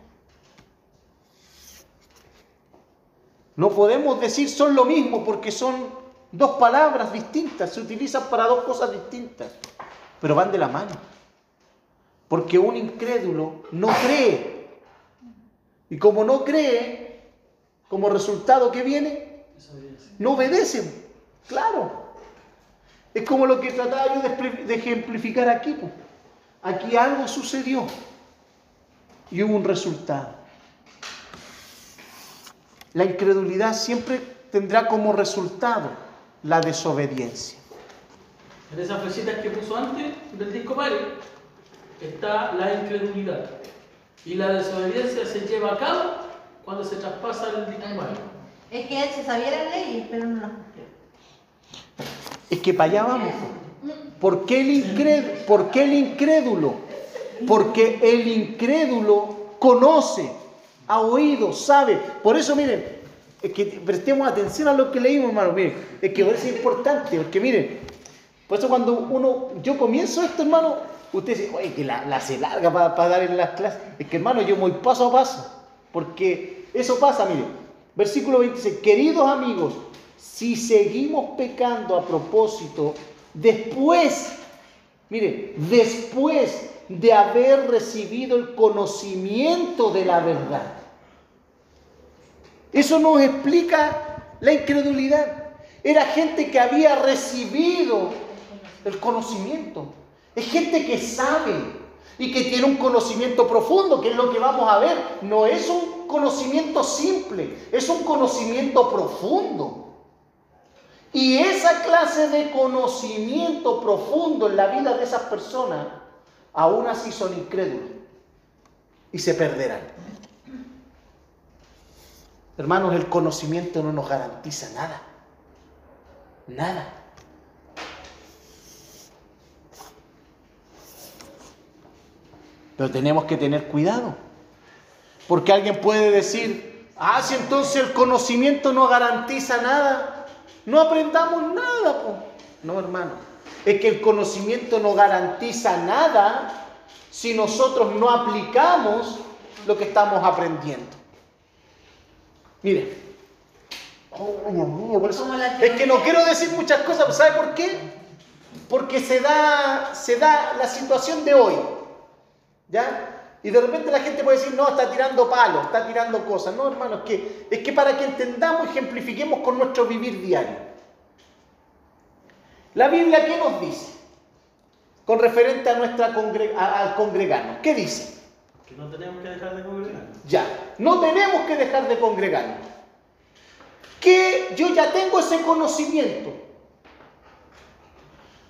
No podemos decir son lo mismo porque son dos palabras distintas, se utilizan para dos cosas distintas, pero van de la mano. Porque un incrédulo no cree. Y como no cree, como resultado que viene, no obedece. Claro. Es como lo que trataba yo de ejemplificar aquí. Aquí algo sucedió y hubo un resultado. La incredulidad siempre tendrá como resultado la desobediencia. En esas flechita que puso antes del disco Mario está la incredulidad. Y la desobediencia se lleva a cabo cuando se traspasa el disco Mario. Es que él se sabía las leyes, pero no las cumplió. Es que para allá vamos. ¿Por qué el incrédulo? ¿Por qué el incrédulo? Porque el incrédulo conoce, ha oído, sabe. Por eso, miren, es que prestemos atención a lo que leímos, hermano. Miren, es que es importante, porque miren, por eso cuando uno, yo comienzo esto, hermano, usted dice, oye, que la, la se larga para, dar en las clases. Es que, hermano, yo voy paso a paso, porque eso pasa, miren. Versículo 26, queridos amigos, si seguimos pecando a propósito, después, mire, después de haber recibido el conocimiento de la verdad. Eso nos explica la incredulidad. Era gente que había recibido el conocimiento. Es gente que sabe y que tiene un conocimiento profundo, que es lo que vamos a ver. No es un conocimiento simple, es un conocimiento profundo. Y esa clase de conocimiento profundo en la vida de esas personas, aún así son incrédulos y se perderán. Hermanos, el conocimiento no nos garantiza nada. Nada. Pero tenemos que tener cuidado. Porque alguien puede decir, ah, si entonces el conocimiento no garantiza nada, no aprendamos nada. No, hermano. Es que el conocimiento no garantiza nada si nosotros no aplicamos lo que estamos aprendiendo. Mire. es que no quiero decir muchas cosas, ¿sabe por qué? Porque se da, se da la situación de hoy. ¿Ya? Y de repente la gente puede decir, no, está tirando palos, está tirando cosas. No, hermano, es que, es que para que entendamos ejemplifiquemos con nuestro vivir diario. La Biblia, ¿qué nos dice? Con referente a nuestra al congregarnos. ¿Qué dice? Que no tenemos que dejar de congregarnos. Ya, no tenemos que dejar de congregarnos. Que yo ya tengo ese conocimiento.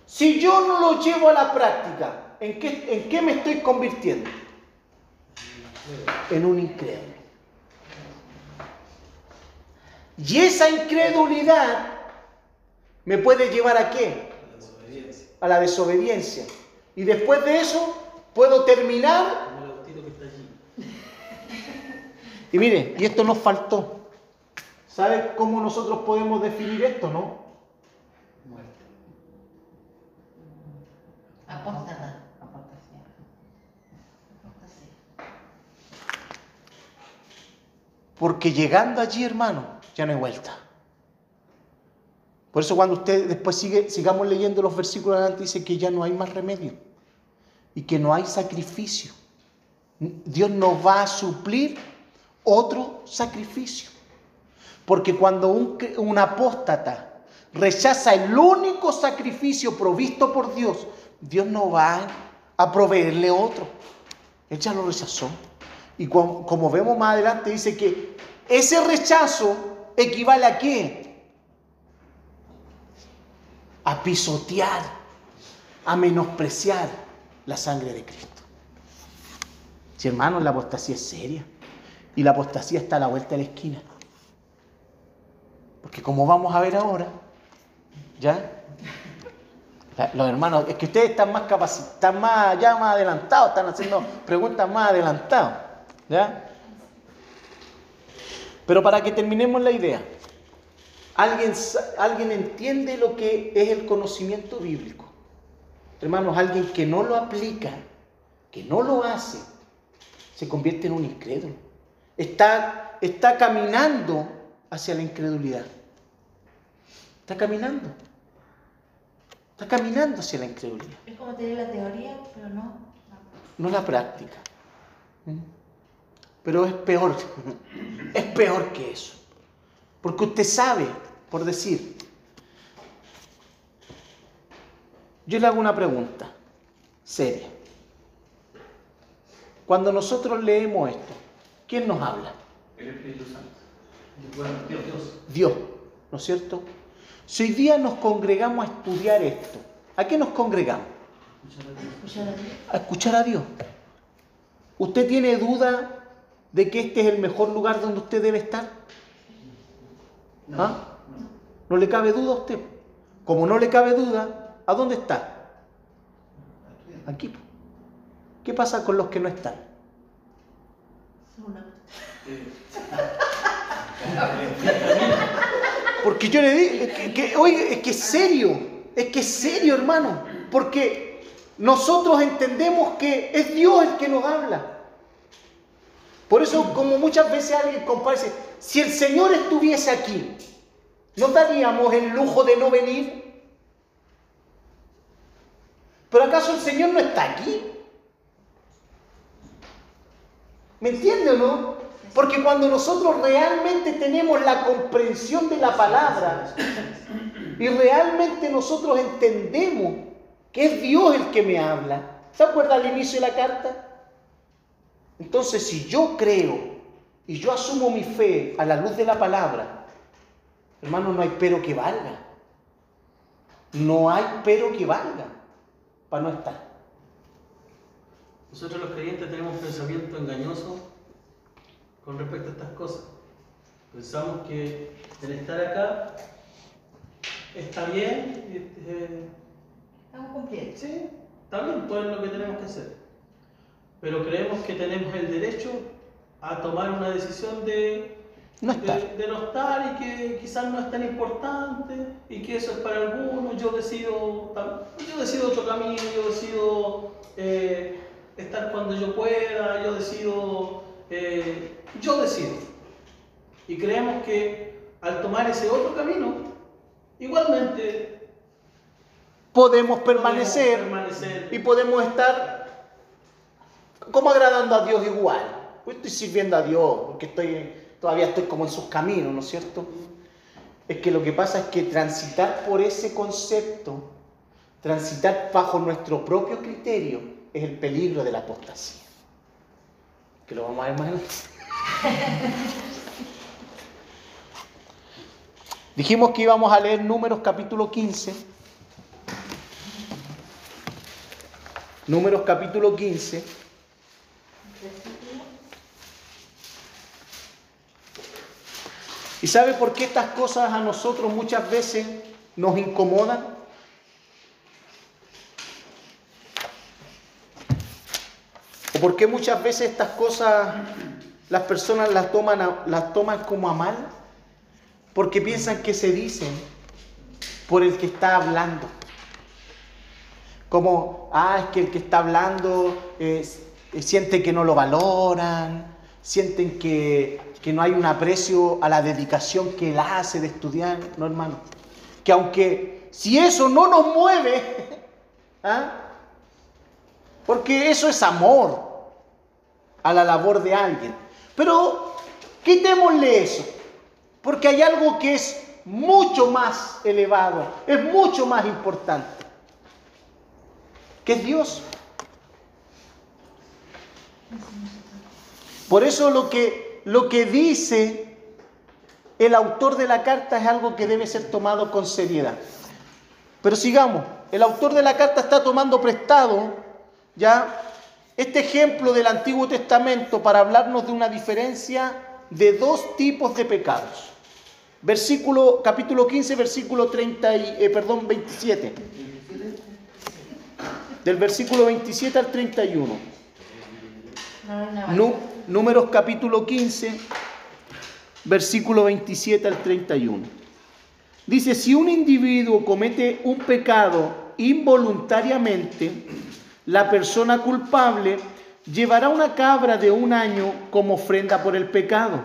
Si yo no lo llevo a la práctica, ¿en qué, me estoy convirtiendo? En un incrédulo. Y esa incredulidad me puede llevar a qué? A la desobediencia. Y después de eso puedo terminar. Y mire, y esto nos faltó. ¿Sabe cómo nosotros podemos definir esto, no? Muerte. Apóstata. Porque llegando allí, hermano, ya no hay vuelta. Por eso cuando usted después sigue, sigamos leyendo los versículos adelante, dice que ya no hay más remedio y que no hay sacrificio. Dios no va a suplir otro sacrificio. Porque cuando un, un apóstata rechaza el único sacrificio provisto por Dios, Dios no va a proveerle otro. Él ya lo rechazó. Y como, vemos más adelante, dice que ese rechazo equivale a qué? a pisotear, a menospreciar la sangre de Cristo. Si hermano, la apostasía es seria. Y la apostasía está a la vuelta de la esquina. Porque como vamos a ver ahora, ¿ya? Los hermanos, es que ustedes están más capacitados, están más, ya más adelantados, están haciendo preguntas más adelantadas. ¿Ya? Pero para que terminemos la idea, ¿alguien, ¿alguien entiende lo que es el conocimiento bíblico? Hermanos, alguien que no lo aplica, que no lo hace, se convierte en un incrédulo. Está, está caminando hacia la incredulidad. Está caminando. Está caminando hacia la incredulidad. Es como tener la teoría, pero no. No la práctica. ¿Mm? Pero es peor. Es peor que eso. Porque usted sabe, por decir, yo le hago una pregunta seria. Cuando nosotros leemos esto, ¿quién nos habla? El Espíritu Santo. Dios, Dios. Dios, ¿no es cierto? Si hoy día nos congregamos a estudiar esto, ¿a qué nos congregamos? A escuchar a Dios. ¿Usted tiene duda de que este es el mejor lugar donde usted debe estar? ¿Ah? ¿No le cabe duda a usted? Como no le cabe duda, ¿a dónde está? Aquí. ¿Qué pasa con los que no están? Porque yo le digo, que, oye, es que es serio, es que es serio, hermano, porque nosotros entendemos que es Dios el que nos habla. Por eso, como muchas veces alguien compara, si el Señor estuviese aquí, ¿nos daríamos el lujo de no venir? ¿Pero acaso el Señor no está aquí? ¿Me entiende o no? Porque cuando nosotros realmente tenemos la comprensión de la palabra y realmente nosotros entendemos que es Dios el que me habla, ¿se acuerda al inicio de la carta? Entonces, si yo creo y yo asumo mi fe a la luz de la palabra, hermano, no hay pero que valga. No hay pero que valga para no estar. Nosotros los creyentes tenemos un pensamiento engañoso con respecto a estas cosas. Pensamos que el estar acá está bien. Eh, Estamos cumpliendo. Sí, está bien, pues es lo que tenemos que hacer. Pero creemos que tenemos el derecho a tomar una decisión de no estar. De, no estar y que quizás no es tan importante y que eso es para algunos. Yo decido, yo decido otro camino, yo decido eh, estar cuando yo pueda, yo decido eh, yo decido. Y creemos que al tomar ese otro camino, igualmente podemos permanecer, y podemos estar como agradando a Dios igual. Pues estoy sirviendo a Dios porque estoy, todavía estoy como en sus caminos, ¿no es cierto? Es que lo que pasa es que transitar por ese concepto, transitar bajo nuestro propio criterio, es el peligro de la apostasía que lo vamos a ver más Dijimos que íbamos a leer Números capítulo 15. Números capítulo 15. ¿Y sabe por qué estas cosas a nosotros muchas veces nos incomodan? ¿O por qué muchas veces estas cosas las personas las toman, las toman como a mal? Porque piensan que se dicen por el que está hablando. Como, ah, es que el que está hablando eh, siente que no lo valoran, sienten que, que no hay un aprecio a la dedicación que él hace de estudiar. No, hermano. Que aunque si eso no nos mueve, ¿ah? Porque eso es amor a la labor de alguien. Pero quitémosle eso, porque hay algo que es mucho más elevado, es mucho más importante, que es Dios. Por eso lo que, lo que dice el autor de la carta es algo que debe ser tomado con seriedad. Pero sigamos, el autor de la carta está tomando prestado ya este ejemplo del Antiguo Testamento para hablarnos de una diferencia de dos tipos de pecados. Versículo, capítulo 15, versículo 30 y, eh, perdón, 27. Del versículo 27 al 31. Nú- números capítulo 15, versículo 27 al 31. Dice, si un individuo comete un pecado involuntariamente, la persona culpable llevará una cabra de un año como ofrenda por el pecado.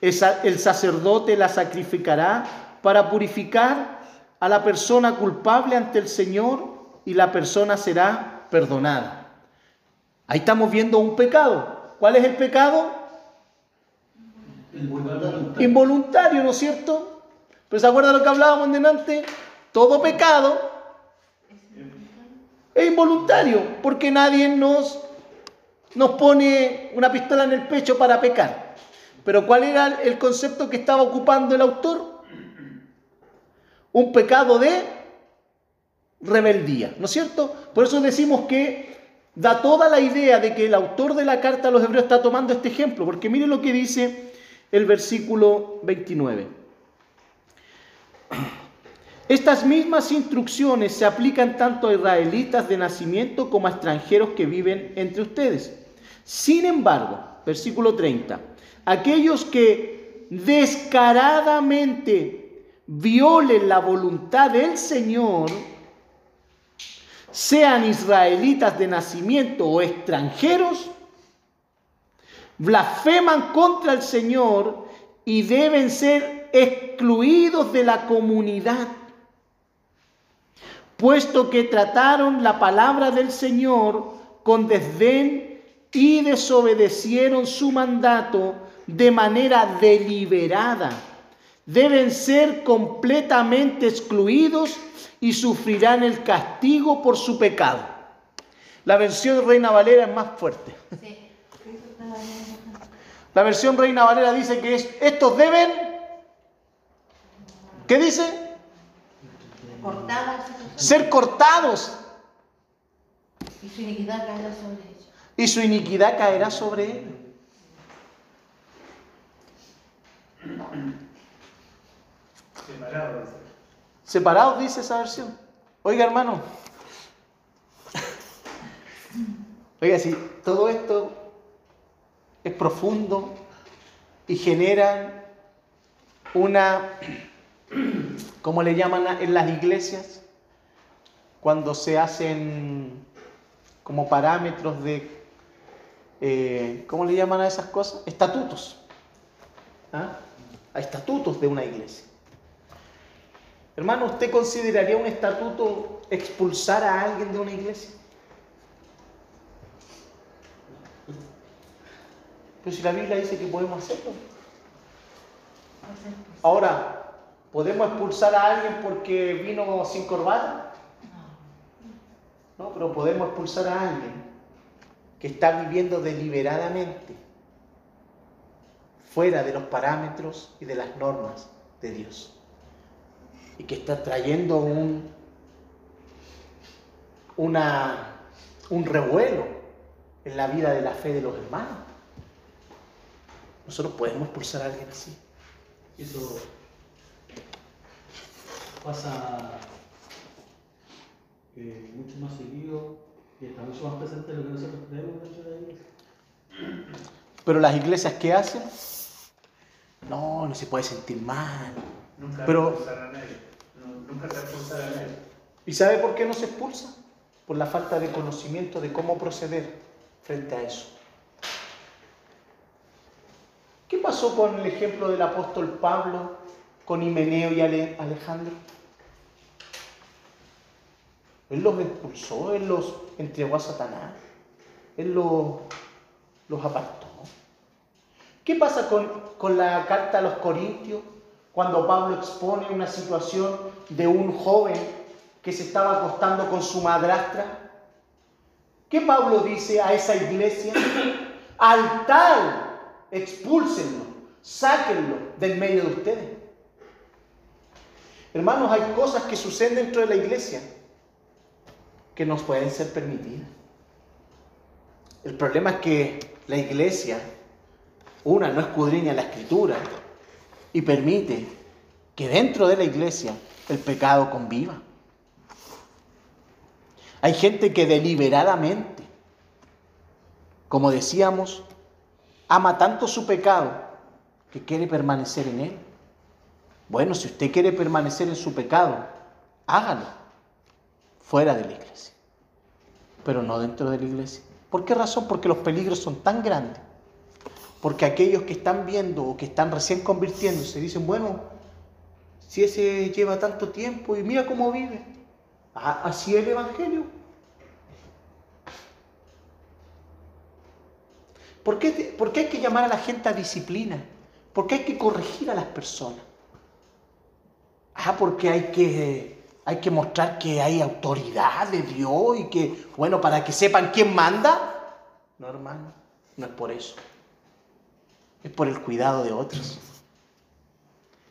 El sacerdote la sacrificará para purificar a la persona culpable ante el Señor y la persona será perdonada. Ahí estamos viendo un pecado. ¿Cuál es el pecado? Involuntario, ¿no es cierto? Pero ¿se acuerdan lo que hablábamos delante? Todo pecado es involuntario, porque nadie nos, nos pone una pistola en el pecho para pecar. Pero ¿cuál era el concepto que estaba ocupando el autor? Un pecado de rebeldía, ¿no es cierto? Por eso decimos que da toda la idea de que el autor de la carta a los hebreos está tomando este ejemplo, porque mire lo que dice el versículo 29. Estas mismas instrucciones se aplican tanto a israelitas de nacimiento como a extranjeros que viven entre ustedes. Sin embargo, versículo 30, aquellos que descaradamente violen la voluntad del Señor, sean israelitas de nacimiento o extranjeros, blasfeman contra el Señor y deben ser excluidos de la comunidad, puesto que trataron la palabra del Señor con desdén y desobedecieron su mandato de manera deliberada. Deben ser completamente excluidos y sufrirán el castigo por su pecado. La versión Reina Valera es más fuerte. Sí. La versión Reina Valera dice que es- estos deben, ¿qué dice? Cortadas Ser cortados y su iniquidad caerá sobre ellos. y su iniquidad caerá sobre. Separado. Separados dice esa versión. Oiga hermano. Oiga, si todo esto es profundo y genera una, ¿cómo le llaman en las iglesias? Cuando se hacen como parámetros de, eh, ¿cómo le llaman a esas cosas? Estatutos. ¿Ah? A estatutos de una iglesia. Hermano, ¿usted consideraría un estatuto expulsar a alguien de una iglesia? Pero si la Biblia dice que podemos hacerlo. Ahora, ¿podemos expulsar a alguien porque vino sin corbata? No, pero podemos expulsar a alguien que está viviendo deliberadamente fuera de los parámetros y de las normas de Dios y que está trayendo un, una, un revuelo en la vida de la fe de los hermanos. Nosotros podemos expulsar a alguien así. Eso pasa eh, mucho más seguido y está mucho más presente de lo que nosotros tenemos dentro de la iglesia. Pero las iglesias, ¿qué hacen? No, no se puede sentir mal. Nunca Pero- a nadie. Nunca se expulsar a nadie. ¿Y sabe por qué no se expulsa? Por la falta de conocimiento de cómo proceder frente a eso. ¿Qué pasó con el ejemplo del apóstol Pablo con Himeneo y Ale- Alejandro? Él los expulsó, él los entregó a Satanás, él los, los apartó. ¿Qué pasa con, con la carta a los Corintios cuando Pablo expone una situación de un joven que se estaba acostando con su madrastra? ¿Qué Pablo dice a esa iglesia? Al tal, expúlsenlo, sáquenlo del medio de ustedes. Hermanos, hay cosas que suceden dentro de la iglesia que nos pueden ser permitidas. El problema es que la iglesia, una, no escudriña la escritura y permite que dentro de la iglesia el pecado conviva. Hay gente que deliberadamente, como decíamos, ama tanto su pecado que quiere permanecer en él. Bueno, si usted quiere permanecer en su pecado, hágalo fuera de la iglesia, pero no dentro de la iglesia. ¿Por qué razón? Porque los peligros son tan grandes. Porque aquellos que están viendo o que están recién convirtiéndose dicen, bueno, si ese lleva tanto tiempo y mira cómo vive, así es el Evangelio. ¿Por qué, ¿Por qué hay que llamar a la gente a disciplina? ¿Por qué hay que corregir a las personas? Ah, porque hay que, hay que mostrar que hay autoridad de Dios y que, bueno, para que sepan quién manda. No, hermano, no es por eso. Es por el cuidado de otros.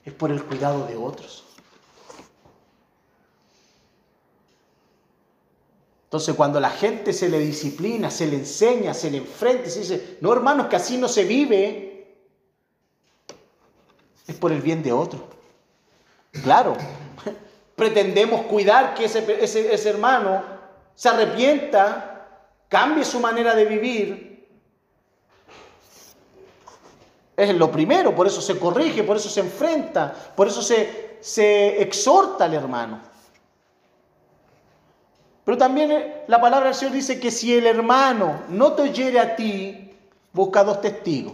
Es por el cuidado de otros. Entonces cuando la gente se le disciplina, se le enseña, se le enfrenta, se dice, no hermanos, que así no se vive, es por el bien de otro. Claro, pretendemos cuidar que ese, ese, hermano se arrepienta, cambie su manera de vivir. Es lo primero, por eso se corrige, por eso se enfrenta, por eso se, se exhorta al hermano. Pero también eh, la palabra del Señor dice que si el hermano no te oyere a ti, busca dos testigos.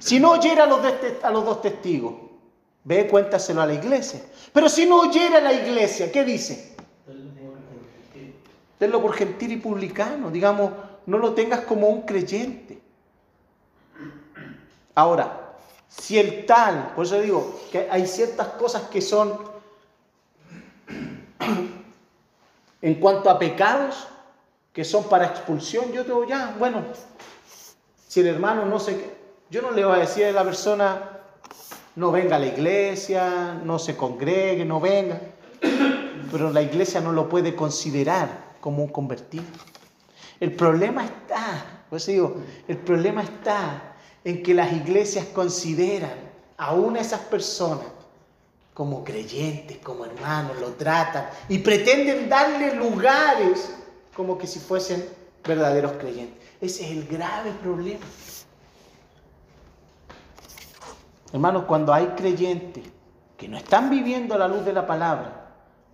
Si no oyere a los, a los dos testigos, ve, cuéntaselo a la iglesia. Pero si no oyere a la iglesia, ¿qué dice? Tenlo por gentil y publicano. Digamos, no lo tengas como un creyente. Ahora, si el tal, por eso digo que hay ciertas cosas que son en cuanto a pecados que son para expulsión, yo digo, ya, bueno, si el hermano no sé yo no le voy a decir a la persona, no venga a la iglesia, no se congregue, no venga, pero la iglesia no lo puede considerar como un convertido. El problema está, pues digo, el problema está en que las iglesias consideran aún a esas personas como creyentes, como hermanos, lo tratan y pretenden darle lugares como que si fuesen verdaderos creyentes. Ese es el grave problema. Hermanos, cuando hay creyentes que no están viviendo a la luz de la palabra,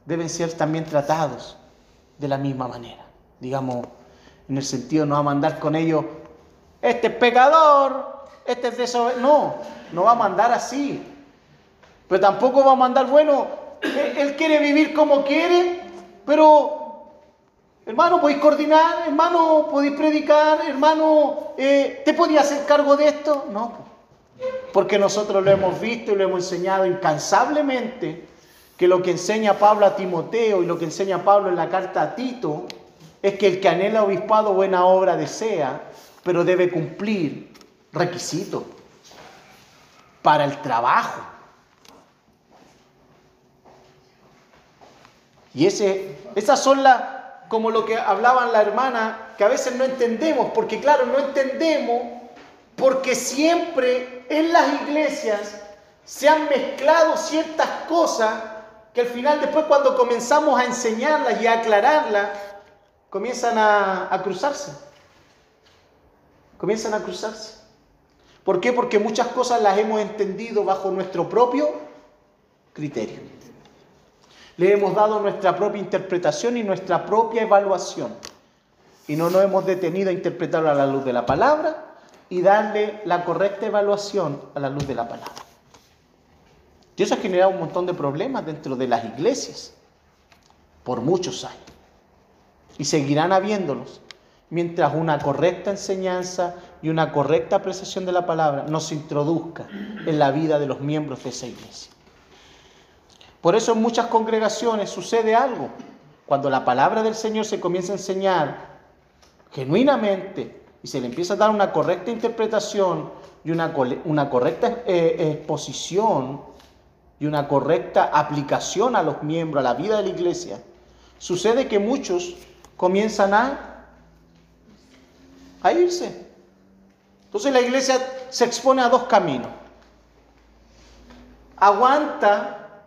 deben ser también tratados de la misma manera. Digamos, en el sentido no a mandar con ellos, este es pecador, este es desobediente. No, no va a mandar así. Pero tampoco va a mandar, bueno, él, quiere vivir como quiere, pero hermano, podéis coordinar, hermano, podéis predicar, hermano, eh, ¿te podía hacer cargo de esto? No, porque nosotros lo hemos visto y lo hemos enseñado incansablemente, que lo que enseña Pablo a Timoteo y lo que enseña Pablo en la carta a Tito es que el que anhela obispado buena obra desea, pero debe cumplir requisitos para el trabajo. Y ese, esas son las, como lo que hablaban la hermana, que a veces no entendemos, porque claro, no entendemos porque siempre en las iglesias se han mezclado ciertas cosas que al final después cuando comenzamos a enseñarlas y a aclararlas, comienzan a cruzarse. Comienzan a cruzarse. ¿Por qué? Porque muchas cosas las hemos entendido bajo nuestro propio criterio. Le hemos dado nuestra propia interpretación y nuestra propia evaluación. Y no nos hemos detenido a interpretarlo a la luz de la palabra y darle la correcta evaluación a la luz de la palabra. Y eso ha generado un montón de problemas dentro de las iglesias por muchos años. Y seguirán habiéndolos mientras una correcta enseñanza y una correcta apreciación de la palabra no se introduzca en la vida de los miembros de esa iglesia. Por eso en muchas congregaciones sucede algo. Cuando la palabra del Señor se comienza a enseñar genuinamente y se le empieza a dar una correcta interpretación y una, una correcta eh, exposición y una correcta aplicación a los miembros, a la vida de la iglesia, sucede que muchos comienzan a a irse. Entonces la iglesia se expone a dos caminos. Aguanta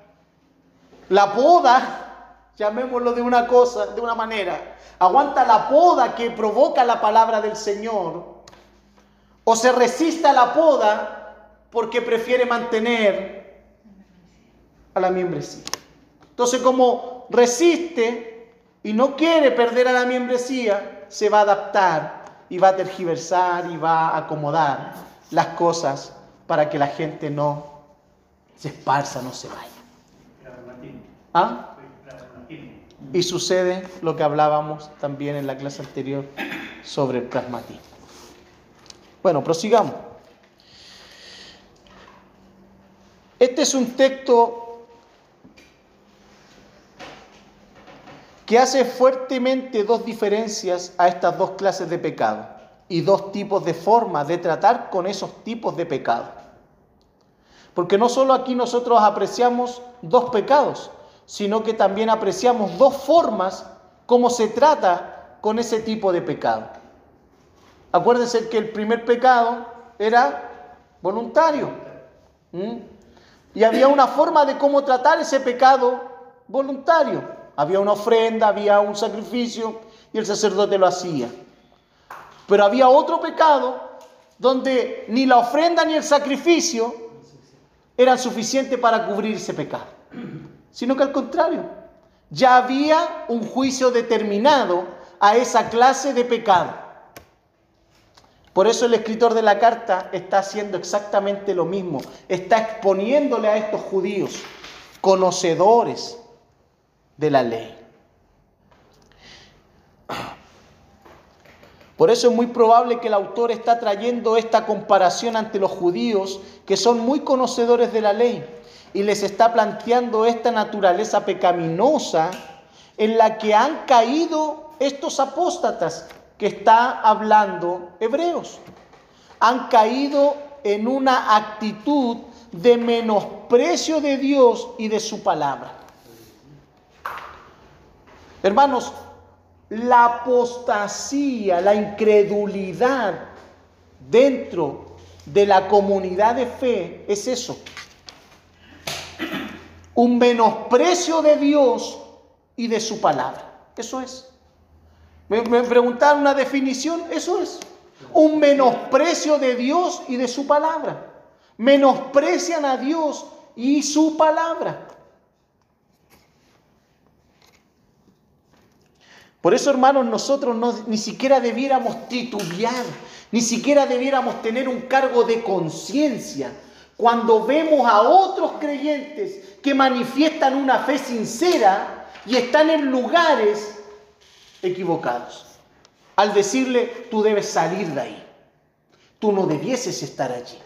la poda, llamémoslo de una cosa, de una manera, aguanta la poda que provoca la palabra del Señor, o se resiste a la poda porque prefiere mantener a la membresía. Entonces, como resiste y no quiere perder a la membresía, se va a adaptar y va a tergiversar y va a acomodar las cosas para que la gente no se esparza, no se vaya. ¿Ah? Y sucede lo que hablábamos también en la clase anterior sobre el pragmatismo. Bueno, prosigamos. Este es un texto que hace fuertemente dos diferencias a estas dos clases de pecado y dos tipos de formas de tratar con esos tipos de pecado. Porque no solo aquí nosotros apreciamos dos pecados, sino que también apreciamos dos formas como se trata con ese tipo de pecado. Acuérdense que el primer pecado era voluntario. Y había una forma de cómo tratar ese pecado voluntario. Había una ofrenda, había un sacrificio y el sacerdote lo hacía. Pero había otro pecado donde ni la ofrenda ni el sacrificio eran suficientes para cubrir ese pecado sino que al contrario, ya había un juicio determinado a esa clase de pecado. Por eso el escritor de la carta está haciendo exactamente lo mismo, está exponiéndole a estos judíos, conocedores de la ley. Por eso es muy probable que el autor está trayendo esta comparación ante los judíos que son muy conocedores de la ley y les está planteando esta naturaleza pecaminosa en la que han caído estos apóstatas que está hablando Hebreos. Han caído en una actitud de menosprecio de Dios y de su palabra. Hermanos, la apostasía, la incredulidad dentro de la comunidad de fe es eso, un menosprecio de Dios y de su palabra. Eso es. Me, preguntaron una definición, eso es. Un menosprecio de Dios y de su palabra. Menosprecian a Dios y su palabra. Por eso, hermanos, nosotros no, ni siquiera debiéramos titubear, ni siquiera debiéramos tener un cargo de conciencia cuando vemos a otros creyentes que manifiestan una fe sincera y están en lugares equivocados. Al decirle, tú debes salir de ahí. Tú no debieses estar allí.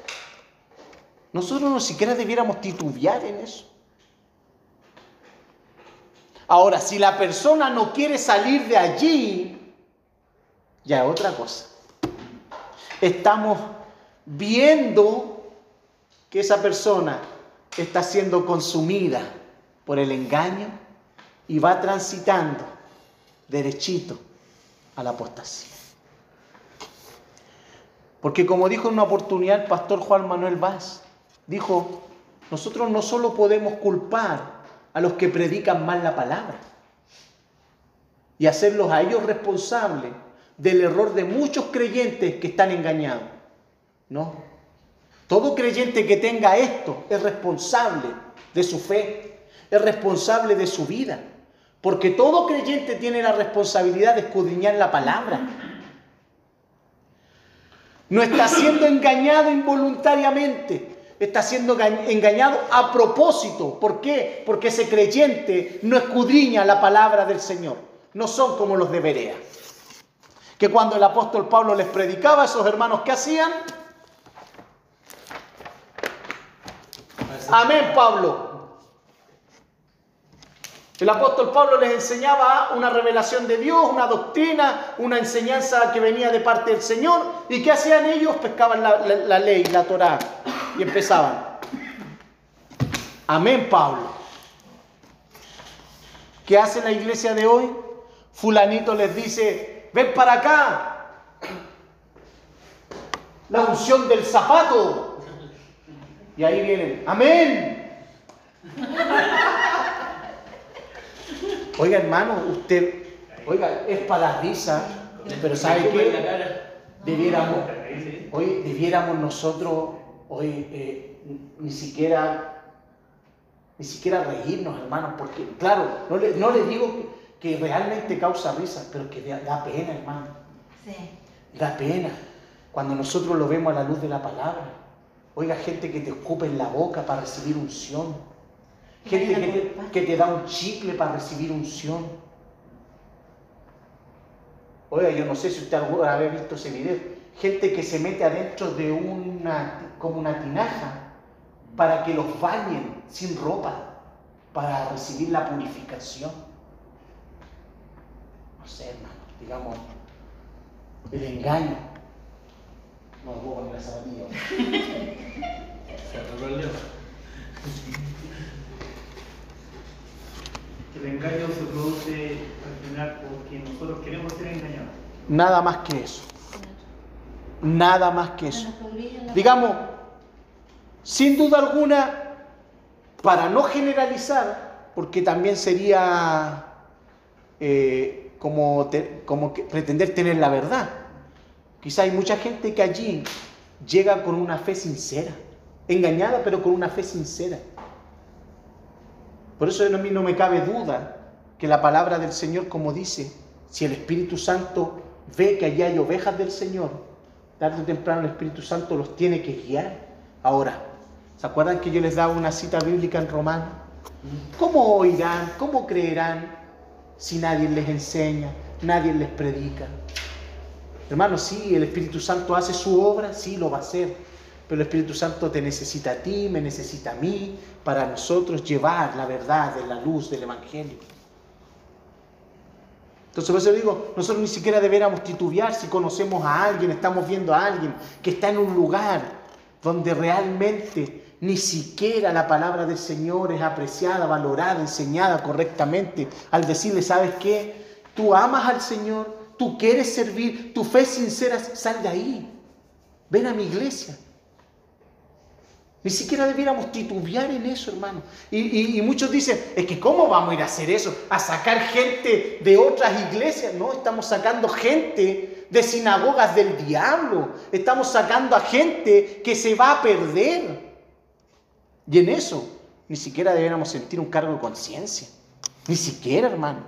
Nosotros no siquiera debiéramos titubear en eso. Ahora, si la persona no quiere salir de allí, ya es otra cosa. Estamos viendo que esa persona está siendo consumida por el engaño y va transitando derechito a la apostasía. Porque como dijo en una oportunidad el pastor Juan Manuel Vaz, dijo, nosotros no solo podemos culpar a los que predican mal la palabra y hacerlos a ellos responsables del error de muchos creyentes que están engañados. No, todo creyente que tenga esto es responsable de su fe, es responsable de su vida, porque todo creyente tiene la responsabilidad de escudriñar la palabra. No está siendo engañado involuntariamente, está siendo engañado a propósito. ¿Por qué? Porque ese creyente no escudriña la palabra del Señor. No son como los de Berea. Que cuando el apóstol Pablo les predicaba a esos hermanos, ¿qué hacían? Amén, Pablo. El apóstol Pablo les enseñaba una revelación de Dios, una doctrina, una enseñanza que venía de parte del Señor. ¿Y qué hacían ellos? Pescaban la, ley, la Torá, y empezaban. Amén, Pablo. ¿Qué hace la iglesia de hoy? Fulanito les dice, ven para acá. la unción del zapato. Y ahí vienen, amén. Oiga, hermano, usted, oiga, es para la risa, pero ¿sabe qué? Debiéramos, hoy debiéramos nosotros, hoy eh, ni siquiera, ni siquiera reírnos, hermano, porque, claro, no le, no le digo que, que realmente causa risa, pero que da, da pena, hermano. Sí. Da pena cuando nosotros lo vemos a la luz de la palabra. Oiga, gente que te escupe en la boca para recibir unción. Gente que te, que te da un chicle para recibir unción. Oiga, yo no sé si usted alguna vez ha visto ese video. Gente que se mete adentro de una, como una tinaja para que los bañen sin ropa, para recibir la purificación. No sé, hermano, digamos, el engaño. No puedo poner la zapatilla. El engaño se produce al final porque nosotros queremos ser engañados. Nada más que eso. Nada más que eso. Digamos, sin duda alguna, para no generalizar, porque también sería eh, como, como pretender tener la verdad. Quizá hay mucha gente que allí llega con una fe sincera, engañada, pero con una fe sincera. Por eso a mí no me cabe duda que la palabra del Señor, como dice, si el Espíritu Santo ve que allí hay ovejas del Señor, tarde o temprano el Espíritu Santo los tiene que guiar. Ahora, ¿se acuerdan que yo les daba una cita bíblica en Romano? ¿Cómo oirán, cómo creerán si nadie les enseña, nadie les predica? Hermano, sí, el Espíritu Santo hace su obra, sí lo va a hacer, pero el Espíritu Santo te necesita a ti, me necesita a mí, para nosotros llevar la verdad de la luz del Evangelio. Entonces, por eso digo, nosotros ni siquiera deberíamos titubear si conocemos a alguien, estamos viendo a alguien que está en un lugar donde realmente ni siquiera la palabra del Señor es apreciada, valorada, enseñada correctamente. Al decirle, ¿sabes qué? Tú amas al Señor, tú quieres servir, tu fe sincera, sal de ahí. Ven a mi iglesia. Ni siquiera debiéramos titubear en eso, hermano. Y, muchos dicen, es que ¿cómo vamos a ir a hacer eso? ¿A sacar gente de otras iglesias? No, estamos sacando gente de sinagogas del diablo. Estamos sacando a gente que se va a perder. Y en eso ni siquiera debiéramos sentir un cargo de conciencia. Ni siquiera, hermano.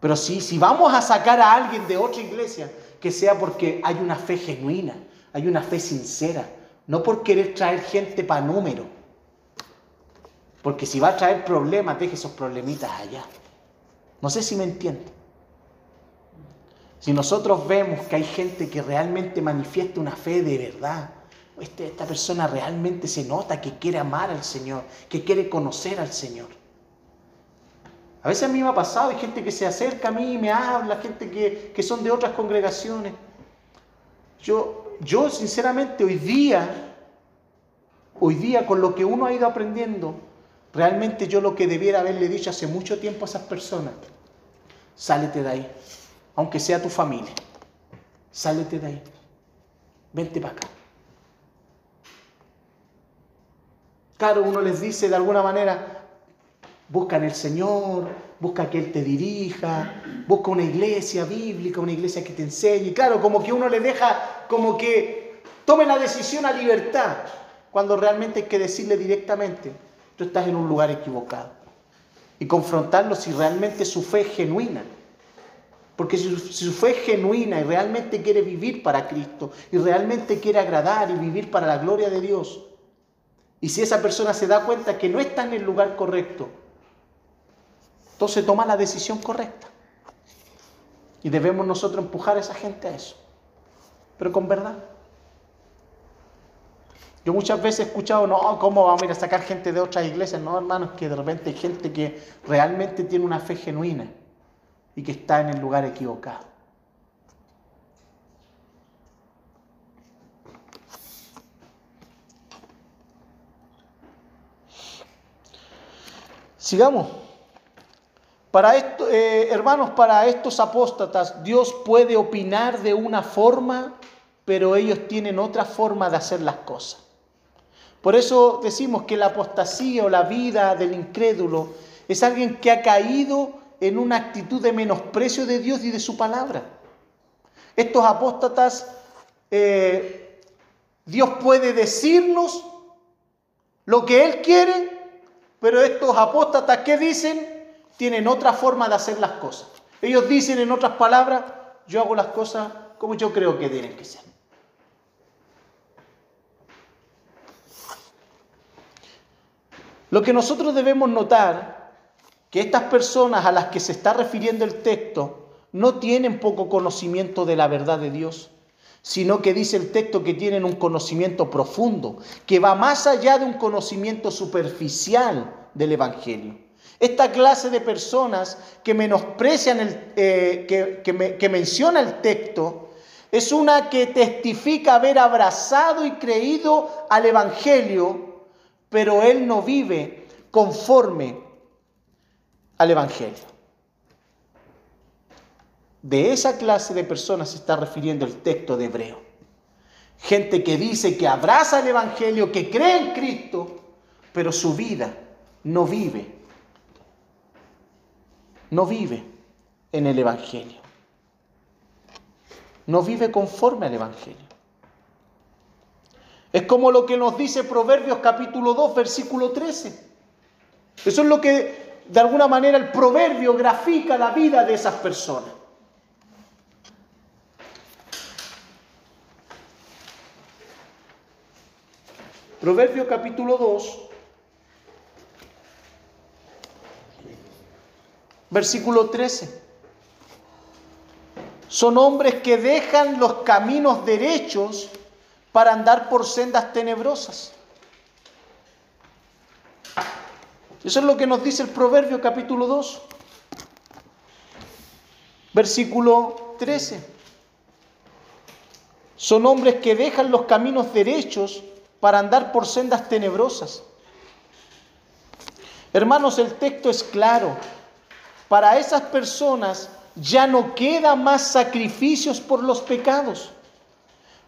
Pero sí, si vamos a sacar a alguien de otra iglesia, que sea porque hay una fe genuina, hay una fe sincera, no por querer traer gente para número. Porque si va a traer problemas, deje esos problemitas allá. No sé si me entiende. Si nosotros vemos que hay gente que realmente manifiesta una fe de verdad, este- esta persona realmente se nota que quiere amar al Señor, que quiere conocer al Señor. A veces a mí me ha pasado, hay gente que se acerca a mí y me habla, gente que, que son de otras congregaciones. Yo, yo sinceramente hoy día, hoy día con lo que uno ha ido aprendiendo, realmente yo lo que debiera haberle dicho hace mucho tiempo a esas personas, sálete de ahí, aunque sea tu familia, sálete de ahí, vente para acá. Claro, uno les dice de alguna manera, busca en el Señor, busca que Él te dirija, busca una iglesia bíblica, una iglesia que te enseñe. Claro, como que uno le deja, como que tome la decisión a libertad, cuando realmente hay que decirle directamente, tú estás en un lugar equivocado. Y confrontarlo si realmente su fe es genuina. Porque si si su fe es genuina y realmente quiere vivir para Cristo, y realmente quiere agradar y vivir para la gloria de Dios, y si esa persona se da cuenta que no está en el lugar correcto, entonces toma la decisión correcta. Y debemos nosotros empujar a esa gente a eso. Pero con verdad. Yo muchas veces he escuchado, no, ¿cómo vamos a ir a sacar gente de otras iglesias? No, hermanos, que de repente hay gente que realmente tiene una fe genuina y que está en el lugar equivocado. Sigamos. Para esto, eh, hermanos, para estos apóstatas, Dios puede opinar de una forma pero ellos tienen otra forma de hacer las cosas. Por eso decimos que la apostasía o la vida del incrédulo es alguien que ha caído en una actitud de menosprecio de Dios y de su palabra. Estos apóstatas, eh, Dios puede decirnos lo que Él quiere, pero estos apóstatas, ¿qué dicen? Tienen otra forma de hacer las cosas. Ellos dicen, en otras palabras, yo hago las cosas como yo creo que tienen que ser. Lo que nosotros debemos notar, que estas personas a las que se está refiriendo el texto no tienen poco conocimiento de la verdad de Dios, sino que dice el texto que tienen un conocimiento profundo, que va más allá de un conocimiento superficial del Evangelio. Esta clase de personas que menosprecian, el, eh, que, que menciona el texto, es una que testifica haber abrazado y creído al Evangelio, pero él no vive conforme al Evangelio. De esa clase de personas se está refiriendo el texto de Hebreo. Gente que dice que abraza el Evangelio, que cree en Cristo, pero su vida no vive. No vive en el Evangelio. No vive conforme al Evangelio. Es como lo que nos dice Proverbios capítulo 2, versículo 13. Eso es lo que de alguna manera el proverbio grafica la vida de esas personas. Proverbio capítulo 2, versículo 13. Son hombres que dejan los caminos derechos para andar por sendas tenebrosas. Eso es lo que nos dice el Proverbio capítulo 2, versículo 13. Son hombres que dejan los caminos derechos para andar por sendas tenebrosas. Hermanos, el texto es claro. Para esas personas ya no queda más sacrificios por los pecados.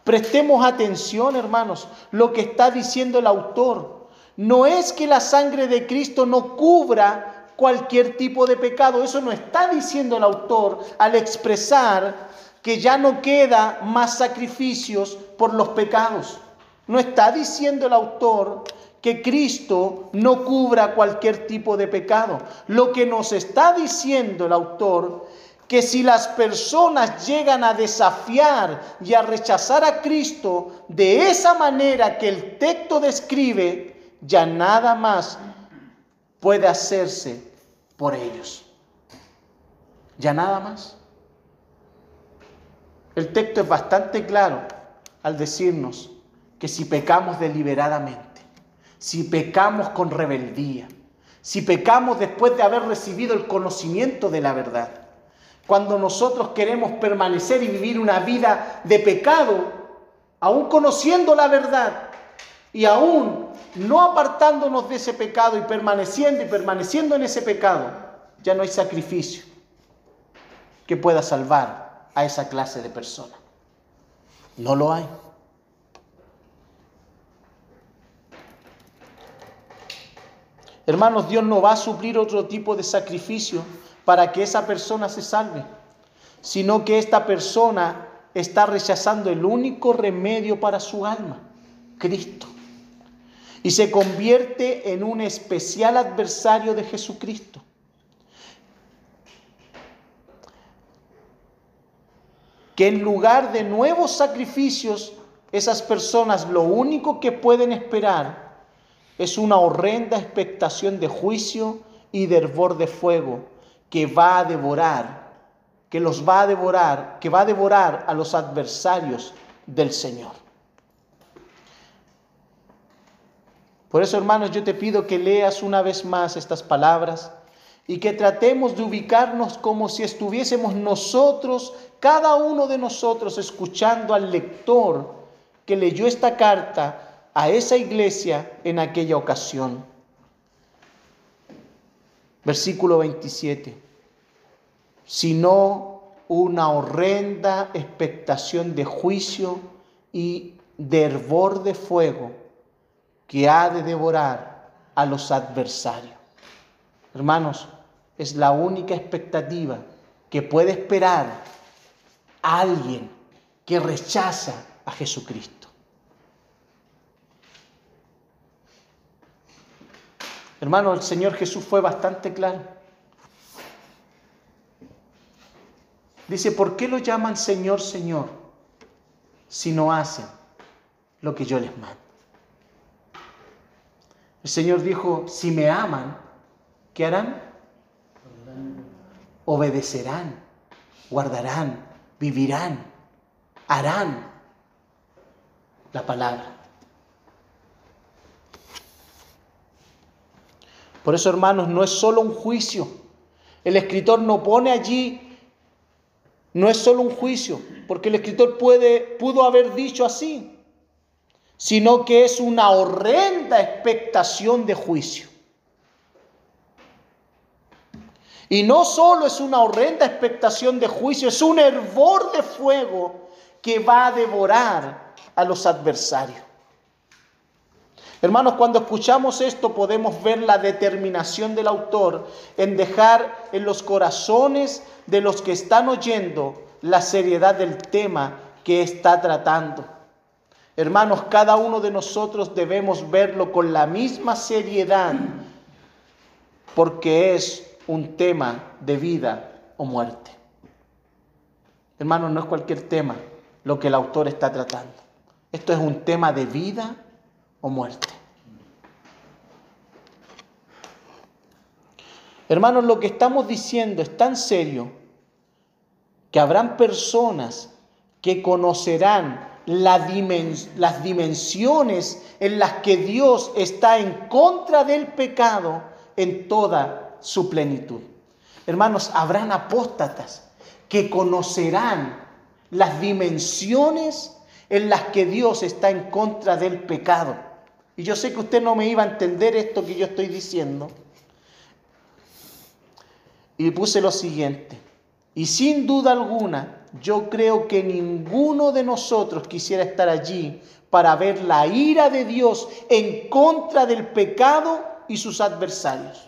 Prestemos atención, hermanos, lo que está diciendo el autor. No es que la sangre de Cristo no cubra cualquier tipo de pecado. Eso no está diciendo el autor al expresar que ya no queda más sacrificios por los pecados. No está diciendo el autor que Cristo no cubra cualquier tipo de pecado. Lo que nos está diciendo el autor que si las personas llegan a desafiar y a rechazar a Cristo de esa manera que el texto describe, ya nada más puede hacerse por ellos. Ya nada más. El texto es bastante claro al decirnos que si pecamos deliberadamente, si pecamos con rebeldía, si pecamos después de haber recibido el conocimiento de la verdad, cuando nosotros queremos permanecer y vivir una vida de pecado, aún conociendo la verdad y aún no apartándonos de ese pecado y permaneciendo y permaneciendo en ese pecado, ya no hay sacrificio que pueda salvar a esa clase de persona. No lo hay. Hermanos, Dios no va a suplir otro tipo de sacrificio para que esa persona se salve, sino que esta persona está rechazando el único remedio para su alma, Cristo. Y se convierte en un especial adversario de Jesucristo. Que en lugar de nuevos sacrificios, esas personas lo único que pueden esperar es una horrenda expectación de juicio y de hervor de fuego que va a devorar, que los va a devorar, que va a devorar a los adversarios del Señor. Por eso, hermanos, yo te pido que leas una vez más estas palabras y que tratemos de ubicarnos como si estuviésemos nosotros, cada uno de nosotros, escuchando al lector que leyó esta carta a esa iglesia en aquella ocasión. Versículo 27 sino una horrenda expectación de juicio y de hervor de fuego que ha de devorar a los adversarios. Hermanos, es la única expectativa que puede esperar alguien que rechaza a Jesucristo. Hermano, el Señor Jesús fue bastante claro. Dice, ¿por qué lo llaman Señor, Señor si no hacen lo que yo les mando? El Señor dijo, si me aman, ¿qué harán? Obedecerán, guardarán, vivirán, harán la palabra. Por eso, hermanos, no es solo un juicio. El escritor no pone allí, no es solo un juicio, porque el escritor puede, pudo haber dicho así, sino que es una horrenda expectación de juicio. Y no solo es una horrenda expectación de juicio, es un hervor de fuego que va a devorar a los adversarios. Hermanos, cuando escuchamos esto podemos ver la determinación del autor en dejar en los corazones de los que están oyendo la seriedad del tema que está tratando. Hermanos, cada uno de nosotros debemos verlo con la misma seriedad porque es un tema de vida o muerte. Hermanos, no es cualquier tema lo que el autor está tratando. Esto es un tema de vida o muerte. Hermanos, lo que estamos diciendo es tan serio que habrán personas que conocerán las dimensiones en las que Dios está en contra del pecado en toda su plenitud. Hermanos, habrán apóstatas que conocerán las dimensiones en las que Dios está en contra del pecado. Y yo sé que usted no me iba a entender esto que yo estoy diciendo. Y puse lo siguiente. Y sin duda alguna, yo creo que ninguno de nosotros quisiera estar allí para ver la ira de Dios en contra del pecado y sus adversarios.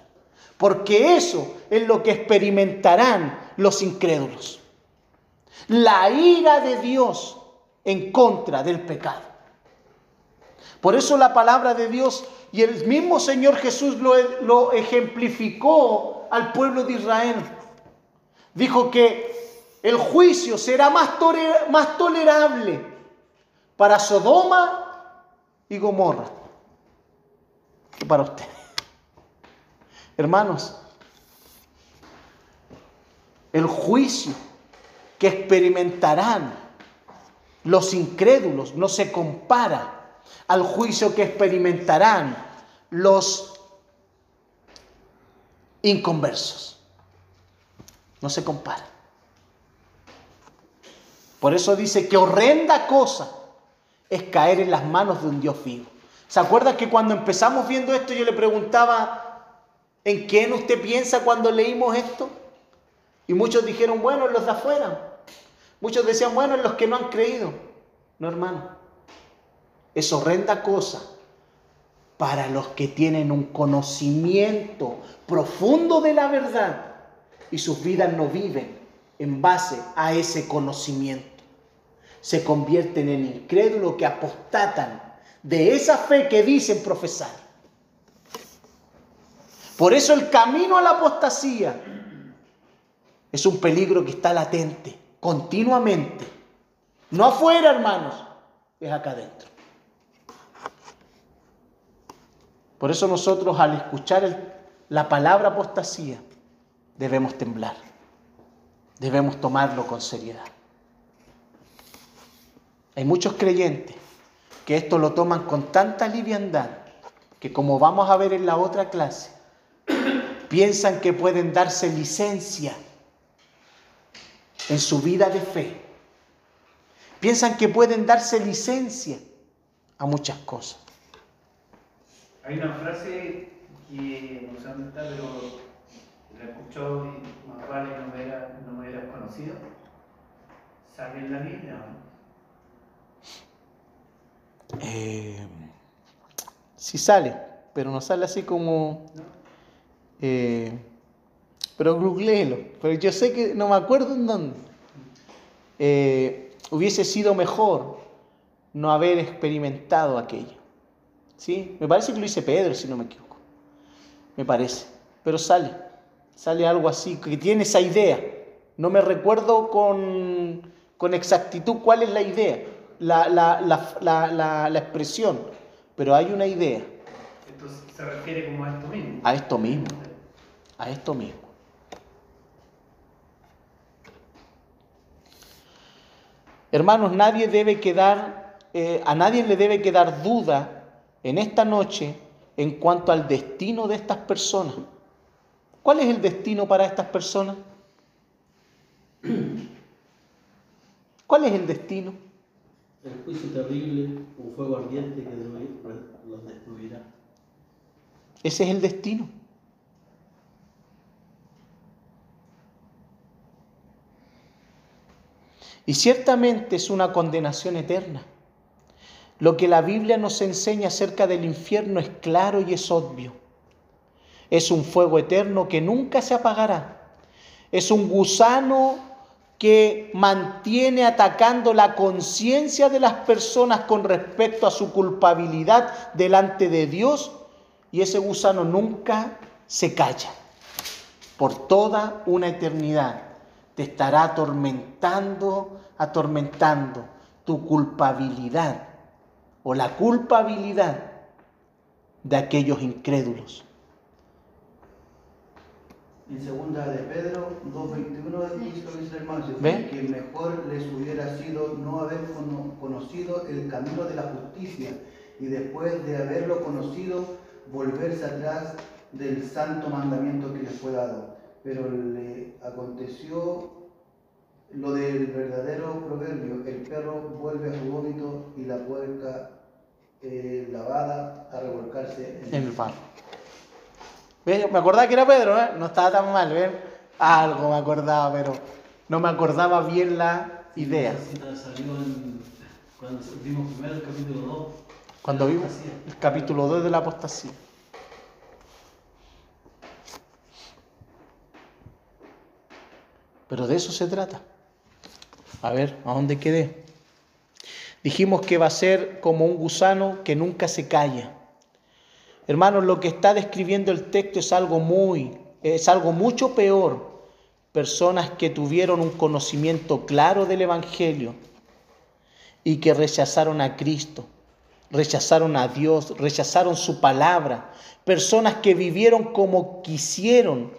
Porque eso es lo que experimentarán los incrédulos. La ira de Dios en contra del pecado. Por eso la palabra de Dios y el mismo Señor Jesús lo, lo ejemplificó al pueblo de Israel. Dijo que el juicio será más, tolerable para Sodoma y Gomorra que para ustedes. Hermanos, el juicio que experimentarán los incrédulos no se compara al juicio que experimentarán los inconversos. No se compara. Por eso dice que horrenda cosa es caer en las manos de un Dios vivo. ¿Se acuerda que cuando empezamos viendo esto yo le preguntaba, ¿en quién usted piensa cuando leímos esto? Y muchos dijeron, bueno, en los de afuera. Muchos decían, bueno, en los que no han creído. No, hermano. Es horrenda cosa para los que tienen un conocimiento profundo de la verdad y sus vidas no viven en base a ese conocimiento. Se convierten en incrédulos que apostatan de esa fe que dicen profesar. Por eso el camino a la apostasía es un peligro que está latente, continuamente. No afuera, hermanos, es acá adentro. Por eso nosotros al escuchar la palabra apostasía debemos temblar debemos tomarlo con seriedad. Hay muchos creyentes que esto lo toman con tanta liviandad que como vamos a ver en la otra clase, piensan que pueden darse licencia en su vida de fe. Piensan que pueden darse licencia a muchas cosas. Hay una frase que no sé dónde está, pero la escuchó y más vale no me era, no me conocido. Sale en la Biblia. Eh, sí sale, pero no sale así como... Eh, pero googleelo. Pero yo sé que no me acuerdo en dónde. Eh, hubiese sido mejor no haber experimentado aquello. ¿Sí? Me parece que lo dice Pedro, si no me equivoco. Me parece. Pero sale. Sale algo así, que tiene esa idea. No me recuerdo con, con exactitud cuál es la idea, la, la, la, la, expresión, pero hay una idea. Entonces se refiere como a esto mismo. A esto mismo. A esto mismo. Hermanos, nadie debe quedar, eh, a nadie le debe quedar duda en esta noche en cuanto al destino de estas personas. ¿Cuál es el destino para estas personas? ¿Cuál es el destino? El juicio terrible, un fuego ardiente que los destruirá. Ese es el destino. Y ciertamente es una condenación eterna. Lo que la Biblia nos enseña acerca del infierno es claro y es obvio. Es un fuego eterno que nunca se apagará. Es un gusano que mantiene atacando la conciencia de las personas con respecto a su culpabilidad delante de Dios y ese gusano nunca se calla. Por toda una eternidad te estará atormentando, atormentando tu culpabilidad o la culpabilidad de aquellos incrédulos. En segunda de Pedro 2.21 dice el ¿Ve? que mejor les hubiera sido no haber conocido el camino de la justicia y después de haberlo conocido volverse atrás del santo mandamiento que les fue dado. Pero le aconteció lo del verdadero proverbio, el perro vuelve a su vómito y la puerca eh, lavada a revolcarse en, el barro. Me acordaba que era Pedro, ¿eh? no estaba tan mal, ¿ven? Algo me acordaba, pero no me acordaba bien la idea. salió cuando vimos primero el capítulo 2. Cuando vimos el capítulo 2 de la apostasía. Pero de eso se trata. A ver, ¿a dónde quedé? Dijimos que va a ser como un gusano que nunca se calla. Hermanos, lo que está describiendo el texto es algo muy, es algo mucho peor. Personas que tuvieron un conocimiento claro del Evangelio y que rechazaron a Cristo, rechazaron a Dios, rechazaron su palabra. Personas que vivieron como quisieron,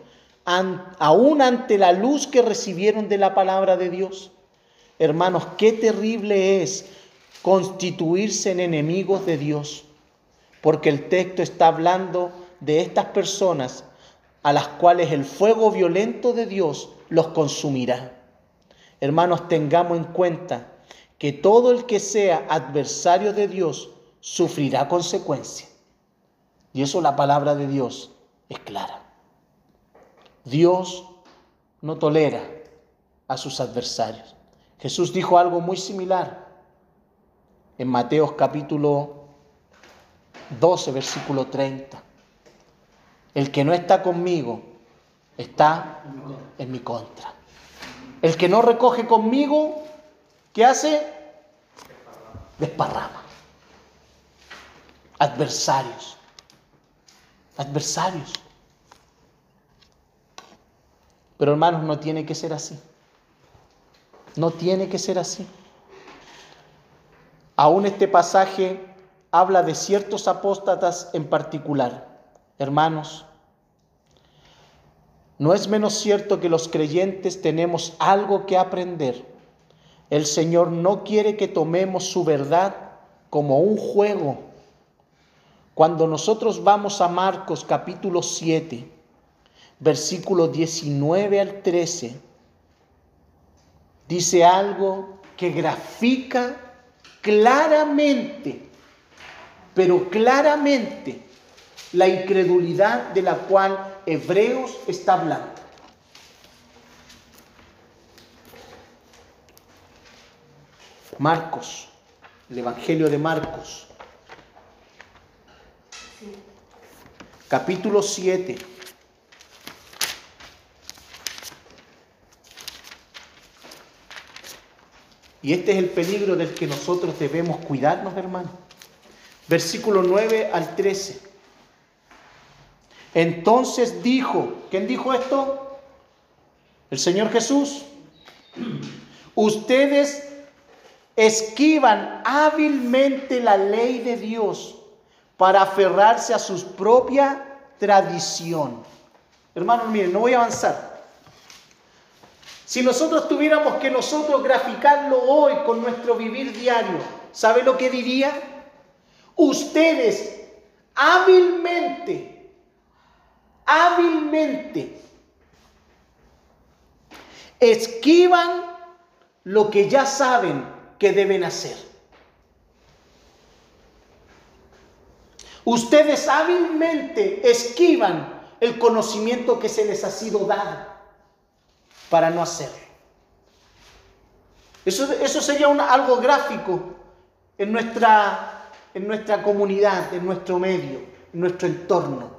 aún ante la luz que recibieron de la palabra de Dios. Hermanos, qué terrible es constituirse en enemigos de Dios, porque el texto está hablando de estas personas a las cuales el fuego violento de Dios los consumirá. Hermanos, tengamos en cuenta que todo el que sea adversario de Dios sufrirá consecuencias. Y eso la palabra de Dios es clara. Dios no tolera a sus adversarios. Jesús dijo algo muy similar en Mateo capítulo 12, versículo 30. El que no está conmigo está en mi contra. El que no recoge conmigo, ¿qué hace? Desparrama. Adversarios. Adversarios. Pero hermanos, no tiene que ser así. No tiene que ser así. Aún este pasaje habla de ciertos apóstatas en particular. Hermanos, no es menos cierto que los creyentes tenemos algo que aprender. El Señor no quiere que tomemos su verdad como un juego. Cuando nosotros vamos a Marcos capítulo 7, versículo 19 al 13, dice algo que grafica claramente, pero claramente, la incredulidad de la cual Hebreos está hablando. Marcos, El Evangelio de Marcos. Capítulo 7. Y este es el peligro del que nosotros debemos cuidarnos, hermanos. Versículo 9 al 13. Entonces dijo, ¿quién dijo esto? El Señor Jesús. Ustedes esquivan hábilmente la ley de Dios para aferrarse a su propia tradición. Hermanos, miren, no voy a avanzar. Si nosotros tuviéramos que nosotros graficarlo hoy con nuestro vivir diario, ¿sabe lo que diría? Ustedes hábilmente, hábilmente esquivan lo que ya saben que deben hacer. Ustedes hábilmente esquivan el conocimiento que se les ha sido dado para no hacerlo. Eso, eso sería algo gráfico en nuestra, en nuestra comunidad, en nuestro medio, en nuestro entorno.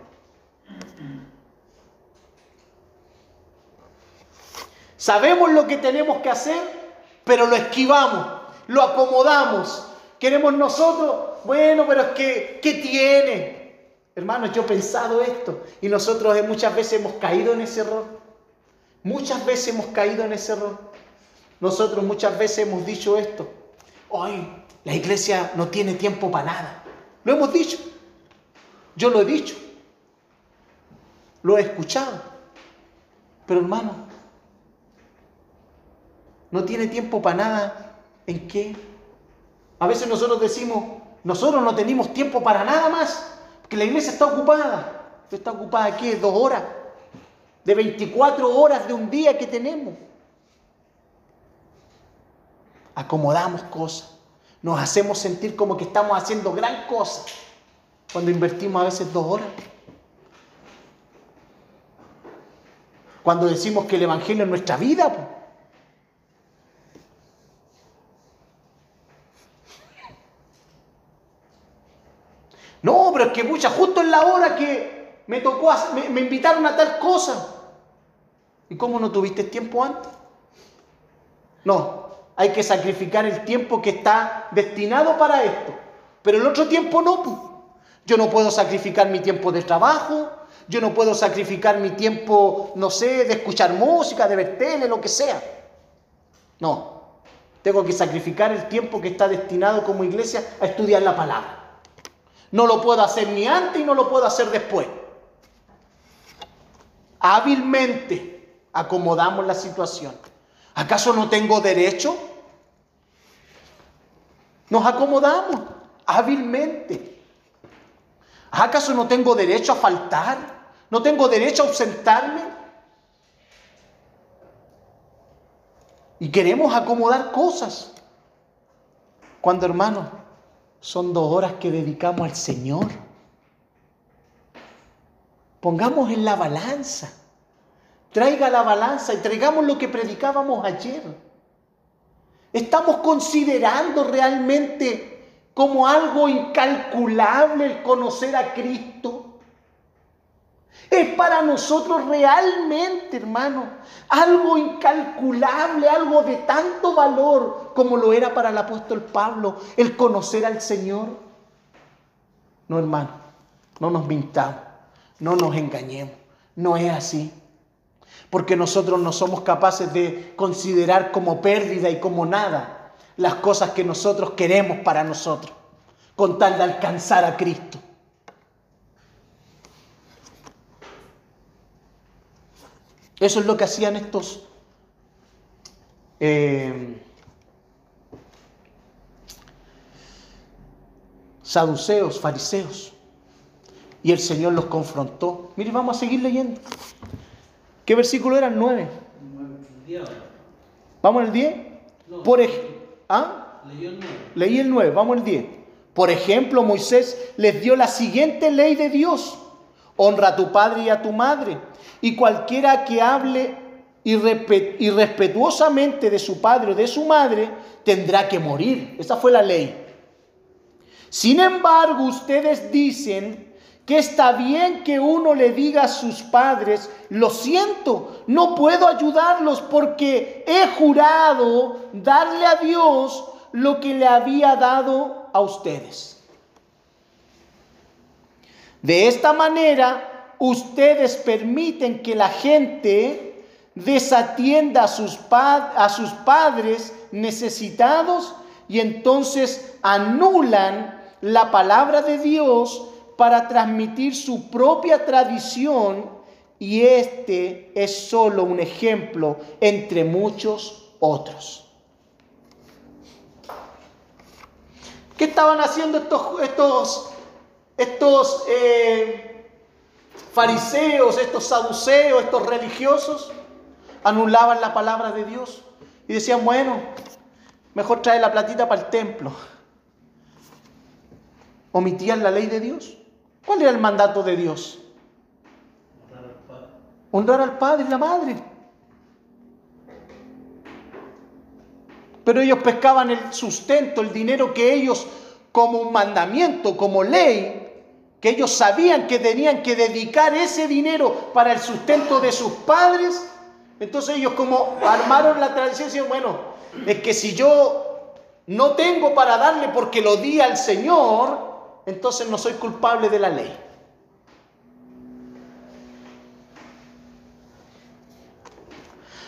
Sabemos lo que tenemos que hacer, pero lo esquivamos, lo acomodamos. Queremos nosotros, bueno, pero es que, ¿qué tiene? Hermanos, yo he pensado esto y nosotros muchas veces hemos caído en ese error. Muchas veces hemos caído en ese error. Nosotros muchas veces hemos dicho esto. Hoy la iglesia no tiene tiempo para nada. Lo hemos dicho. Yo lo he dicho. Lo he escuchado. Pero hermano, no tiene tiempo para nada. ¿En qué? A veces nosotros decimos, nosotros no tenemos tiempo para nada más, porque la iglesia está ocupada. ¿Está ocupada qué? ¿Dos horas? De 24 horas de un día que tenemos. Acomodamos cosas. Nos hacemos sentir como que estamos haciendo gran cosa cuando invertimos a veces dos horas. Cuando decimos que el Evangelio es nuestra vida. No, pero es que mucha, justo en la hora que me tocó, me, me invitaron a tal cosa. ¿Y cómo no tuviste tiempo antes? No, hay que sacrificar el tiempo que está destinado para esto. Pero el otro tiempo no. Yo no puedo sacrificar mi tiempo de trabajo, yo no puedo sacrificar mi tiempo, no sé, de escuchar música, de ver tele, lo que sea. No, tengo que sacrificar el tiempo que está destinado como iglesia a estudiar la palabra. No lo puedo hacer ni antes y no lo puedo hacer después. Hábilmente acomodamos la situación. ¿Acaso no tengo derecho? Nos acomodamos hábilmente. ¿Acaso no tengo derecho a faltar? ¿No tengo derecho a ausentarme? Y queremos acomodar cosas. Cuando, hermano, son dos horas que dedicamos al Señor. Pongamos en la balanza. Traiga la balanza y traigamos lo que predicábamos ayer. Estamos considerando realmente como algo incalculable el conocer a Cristo. Es para nosotros realmente, hermano, algo incalculable, algo de tanto valor como lo era para el apóstol Pablo, el conocer al Señor. No, hermano, no nos mintamos, no nos engañemos, no es así. Porque nosotros no somos capaces de considerar como pérdida y como nada las cosas que nosotros queremos para nosotros, con tal de alcanzar a Cristo. Eso es lo que hacían estos eh, saduceos, fariseos. Y el Señor los confrontó. Mire, vamos a seguir leyendo. ¿Qué versículo era? El 9. ¿Vamos al 10? Por ¿Ah? Leí el 9, vamos al 10. Por ejemplo, Moisés les dio la siguiente ley de Dios. Honra a tu padre y a tu madre y cualquiera que hable irrespetuosamente de su padre o de su madre tendrá que morir. Esa fue la ley. Sin embargo, ustedes dicen que está bien que uno le diga a sus padres, lo siento, no puedo ayudarlos porque he jurado darle a Dios lo que le había dado a ustedes. De esta manera, ustedes permiten que la gente desatienda a sus, padres necesitados y entonces anulan la palabra de Dios para transmitir su propia tradición y este es solo un ejemplo entre muchos otros. ¿Qué estaban haciendo estos, estos, estos eh, fariseos, estos saduceos, estos religiosos? Anulaban la palabra de Dios y decían, bueno, mejor trae la platita para el templo. Omitían la ley de Dios. ¿Cuál era el mandato de Dios? Honrar al padre y la madre. Pero ellos pescaban el sustento, el dinero que ellos, como un mandamiento, como ley, que ellos sabían que tenían que dedicar ese dinero para el sustento de sus padres. Entonces ellos como armaron la tradición, decían, bueno, es que si yo no tengo para darle porque lo di al Señor, entonces no soy culpable de la ley.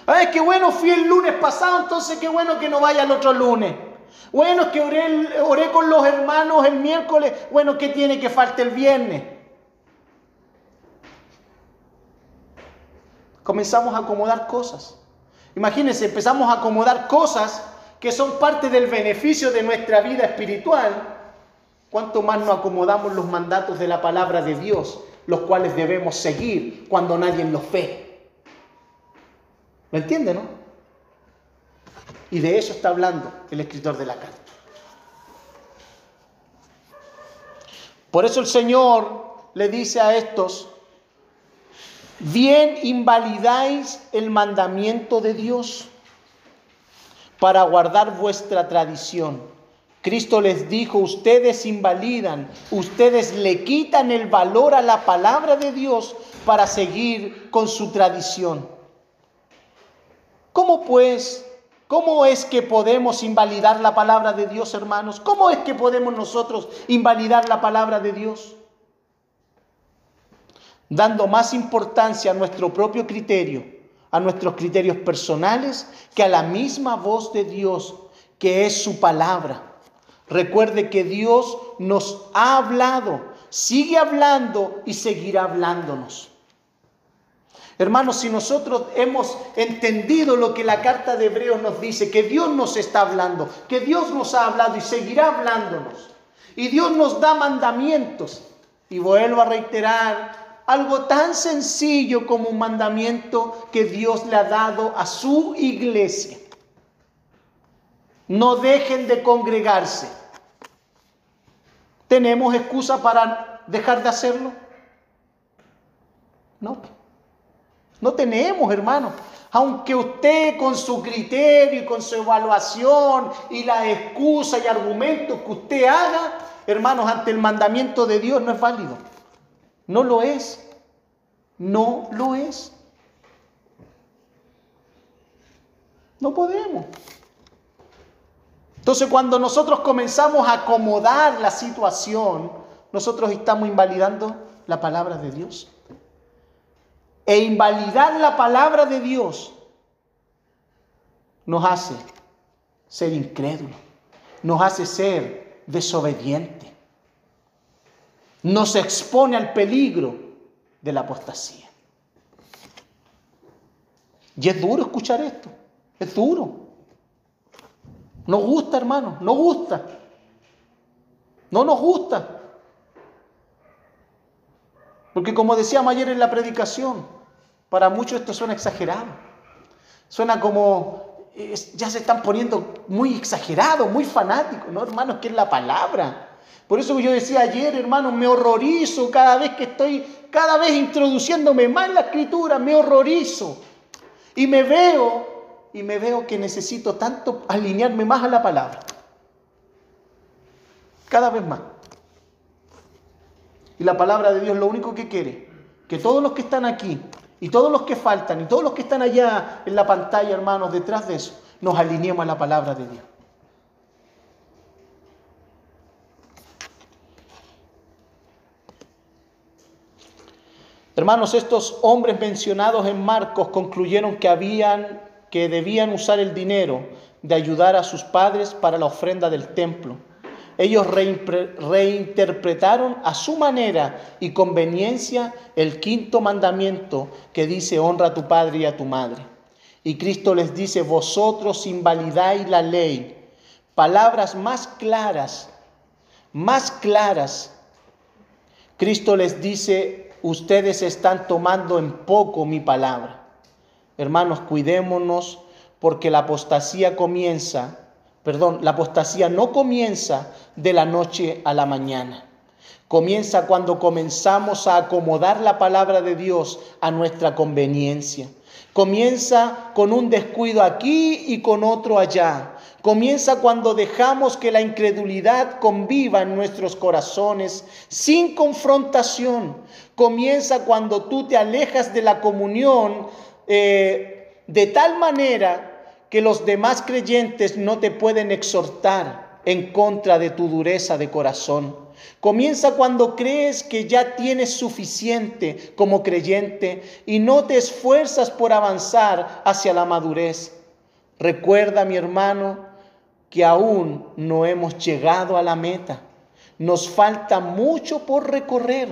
Ay, qué bueno, fui el lunes pasado, entonces qué bueno que no vaya el otro lunes. Bueno, que oré, oré con los hermanos el miércoles, bueno, ¿qué tiene que falta el viernes? Comenzamos a acomodar cosas. Imagínense, empezamos a acomodar cosas que son parte del beneficio de nuestra vida espiritual ¿Cuánto más nos acomodamos los mandatos de la palabra de Dios, los cuales debemos seguir cuando nadie los ve? ¿Lo entiende, no? Y de eso está hablando el escritor de la carta. Por eso el Señor le dice a estos, bien invalidáis el mandamiento de Dios para guardar vuestra tradición. Cristo les dijo, ustedes invalidan, ustedes le quitan el valor a la palabra de Dios para seguir con su tradición. ¿Cómo pues, cómo es que podemos invalidar la palabra de Dios, hermanos? ¿Cómo es que podemos nosotros invalidar la palabra de Dios? Dando más importancia a nuestro propio criterio, a nuestros criterios personales, que a la misma voz de Dios, que es su palabra. Recuerde que Dios nos ha hablado, sigue hablando y seguirá hablándonos. Hermanos, si nosotros hemos entendido lo que la carta de Hebreos nos dice, que Dios nos está hablando, que Dios nos ha hablado y seguirá hablándonos, y Dios nos da mandamientos, y vuelvo a reiterar, algo tan sencillo como un mandamiento que Dios le ha dado a su iglesia. No dejen de congregarse. ¿Tenemos excusa para dejar de hacerlo? No. No tenemos, hermano. Aunque usted con su criterio y con su evaluación y la excusa y argumentos que usted haga, hermanos, ante el mandamiento de Dios no es válido. No lo es. No lo es. No podemos. Entonces cuando nosotros comenzamos a acomodar la situación, nosotros estamos invalidando la palabra de Dios. E invalidar la palabra de Dios nos hace ser incrédulos, nos hace ser desobedientes, nos expone al peligro de la apostasía. Y es duro escuchar esto, es duro. Nos gusta, hermano, nos gusta. No nos gusta. Porque como decíamos ayer en la predicación, para muchos esto suena exagerado. Suena como, ya se están poniendo muy exagerados, muy fanáticos, ¿no, hermanos? Que es la palabra. Por eso yo decía ayer, hermano, me horrorizo cada vez que estoy, cada vez introduciéndome más en la escritura, me horrorizo. Y me veo y me veo que necesito tanto alinearme más a la palabra. Cada vez más. Y la palabra de Dios lo único que quiere, que todos los que están aquí y todos los que faltan y todos los que están allá en la pantalla, hermanos, detrás de eso, nos alineemos a la palabra de Dios. Hermanos, estos hombres mencionados en Marcos concluyeron que habían que debían usar el dinero de ayudar a sus padres para la ofrenda del templo. Ellos reinterpretaron a su manera y conveniencia el quinto mandamiento que dice honra a tu padre y a tu madre. Y Cristo les dice, vosotros invalidáis la ley. Palabras más claras, más claras. Cristo les dice, ustedes están tomando en poco mi palabra. Hermanos, cuidémonos porque la apostasía comienza, perdón, la apostasía no comienza de la noche a la mañana. Comienza cuando comenzamos a acomodar la palabra de Dios a nuestra conveniencia. Comienza con un descuido aquí y con otro allá. Comienza cuando dejamos que la incredulidad conviva en nuestros corazones sin confrontación. Comienza cuando tú te alejas de la comunión eh, de tal manera que los demás creyentes no te pueden exhortar en contra de tu dureza de corazón. Comienza cuando crees que ya tienes suficiente como creyente y no te esfuerzas por avanzar hacia la madurez. Recuerda, mi hermano, que aún no hemos llegado a la meta. Nos falta mucho por recorrer.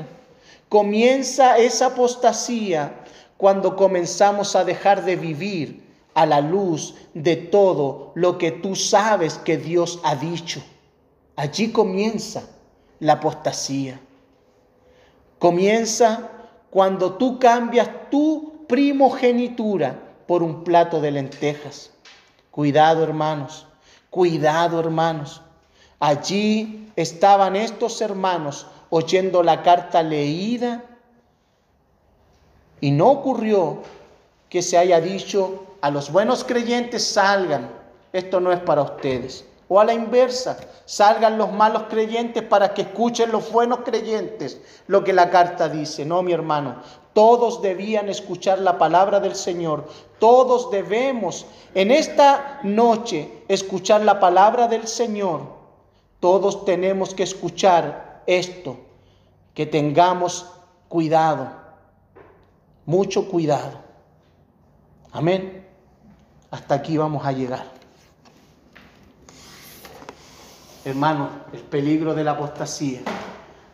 Comienza esa apostasía cuando comenzamos a dejar de vivir a la luz de todo lo que tú sabes que Dios ha dicho. Allí comienza la apostasía. Comienza cuando tú cambias tu primogenitura por un plato de lentejas. Cuidado, hermanos. Cuidado, hermanos. Allí estaban estos hermanos oyendo la carta leída y no ocurrió que se haya dicho a los buenos creyentes salgan, esto no es para ustedes. O a la inversa, salgan los malos creyentes para que escuchen los buenos creyentes lo que la carta dice. No, mi hermano, todos debían escuchar la palabra del Señor. Todos debemos en esta noche escuchar la palabra del Señor. Todos tenemos que escuchar esto, que tengamos cuidado, mucho cuidado. Amén. Hasta aquí vamos a llegar. Hermano, el peligro de la apostasía.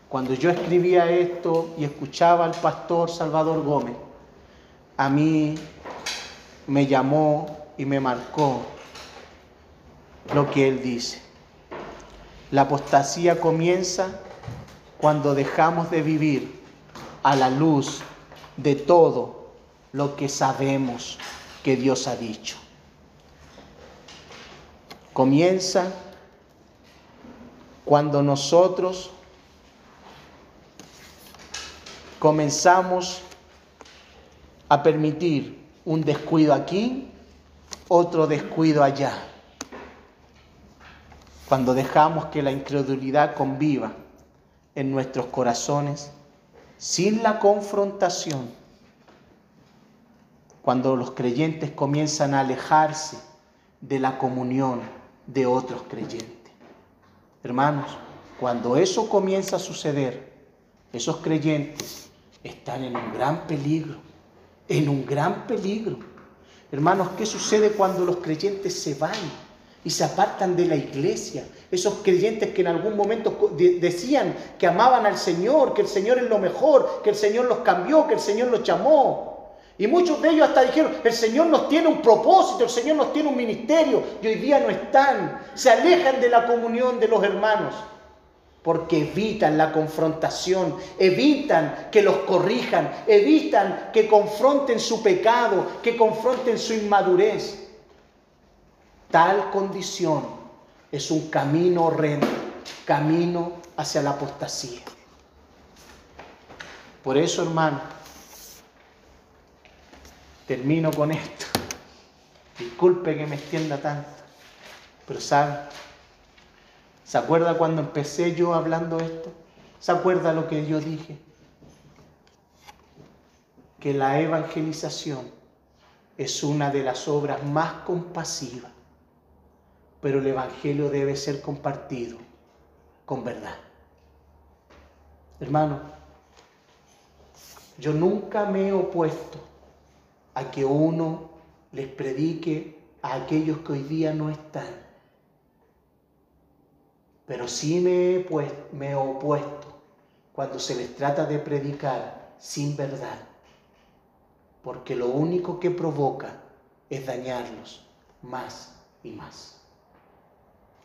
Cuando yo escribía esto y escuchaba al pastor Salvador Gómez, a mí me llamó y me marcó lo que él dice. La apostasía comienza cuando dejamos de vivir a la luz de todo lo que sabemos que Dios ha dicho. Comienza cuando nosotros comenzamos a permitir un descuido aquí, otro descuido allá. Cuando dejamos que la incredulidad conviva en nuestros corazones sin la confrontación. Cuando los creyentes comienzan a alejarse de la comunión de otros creyentes. Hermanos, cuando eso comienza a suceder, esos creyentes están en un gran peligro, en un gran peligro. Hermanos, ¿qué sucede cuando los creyentes se van y se apartan de la iglesia? Esos creyentes que en algún momento decían que amaban al Señor, que el Señor es lo mejor, que el Señor los cambió, que el Señor los llamó. Y muchos de ellos hasta dijeron, el Señor nos tiene un propósito, el Señor nos tiene un ministerio, y hoy día no están, se alejan de la comunión de los hermanos porque evitan la confrontación, evitan que los corrijan, evitan que confronten su pecado, que confronten su inmadurez. Tal condición es un camino horrendo, camino hacia la apostasía. Por eso, hermano, termino con esto. Disculpe que me extienda tanto, pero ¿sabe? ¿Se acuerda cuando empecé yo hablando esto? ¿Se acuerda lo que yo dije? Que la evangelización es una de las obras más compasivas, pero el Evangelio debe ser compartido con verdad. Hermano, yo nunca me he opuesto a que uno les predique a aquellos que hoy día no están. Pero sí me he, pues, opuesto cuando se les trata de predicar sin verdad, porque lo único que provoca es dañarlos más y más.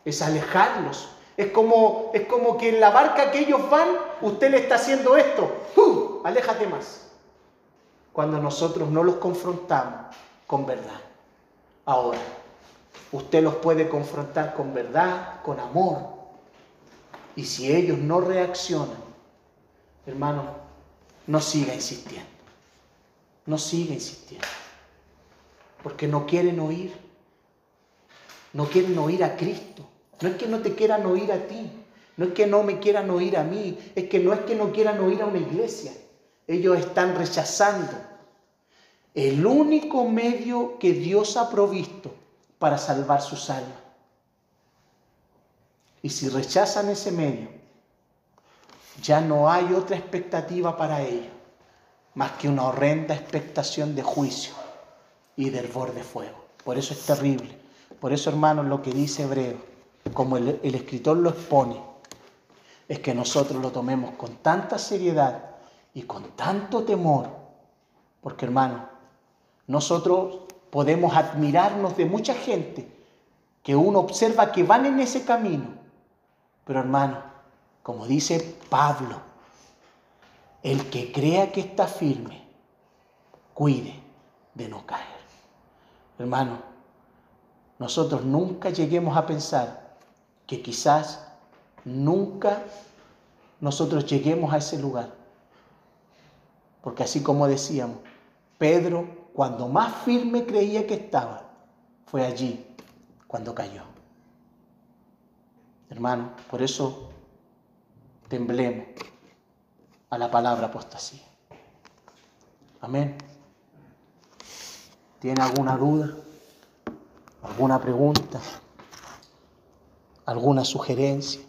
Es alejarlos. Es como, es como que en la barca que ellos van, usted le está haciendo esto. ¡Uh! Aléjate más. Cuando nosotros no los confrontamos con verdad. Ahora, usted los puede confrontar con verdad, con amor. Y si ellos no reaccionan, hermano, no siga insistiendo. No siga insistiendo. Porque no quieren oír. No quieren oír a Cristo. No es que no te quieran oír a ti. No es que no me quieran oír a mí. Es que no es que no quieran oír a una iglesia. Ellos están rechazando el único medio que Dios ha provisto para salvar sus almas. Y si rechazan ese medio, ya no hay otra expectativa para ellos más que una horrenda expectación de juicio y del hervor de fuego. Por eso es terrible. Por eso, hermanos, lo que dice Hebreo, como el, escritor lo expone, es que nosotros lo tomemos con tanta seriedad y con tanto temor, porque, hermanos, nosotros podemos admirarnos de mucha gente que uno observa que van en ese camino. Pero hermano, como dice Pablo, el que crea que está firme, cuide de no caer. Hermano, nosotros nunca lleguemos a pensar que quizás nunca nosotros lleguemos a ese lugar. Porque así como decíamos, Pedro cuando más firme creía que estaba, fue allí cuando cayó. Hermano, por eso temblemos a la palabra apostasía. Amén. ¿Tiene alguna duda? ¿Alguna pregunta? ¿Alguna sugerencia?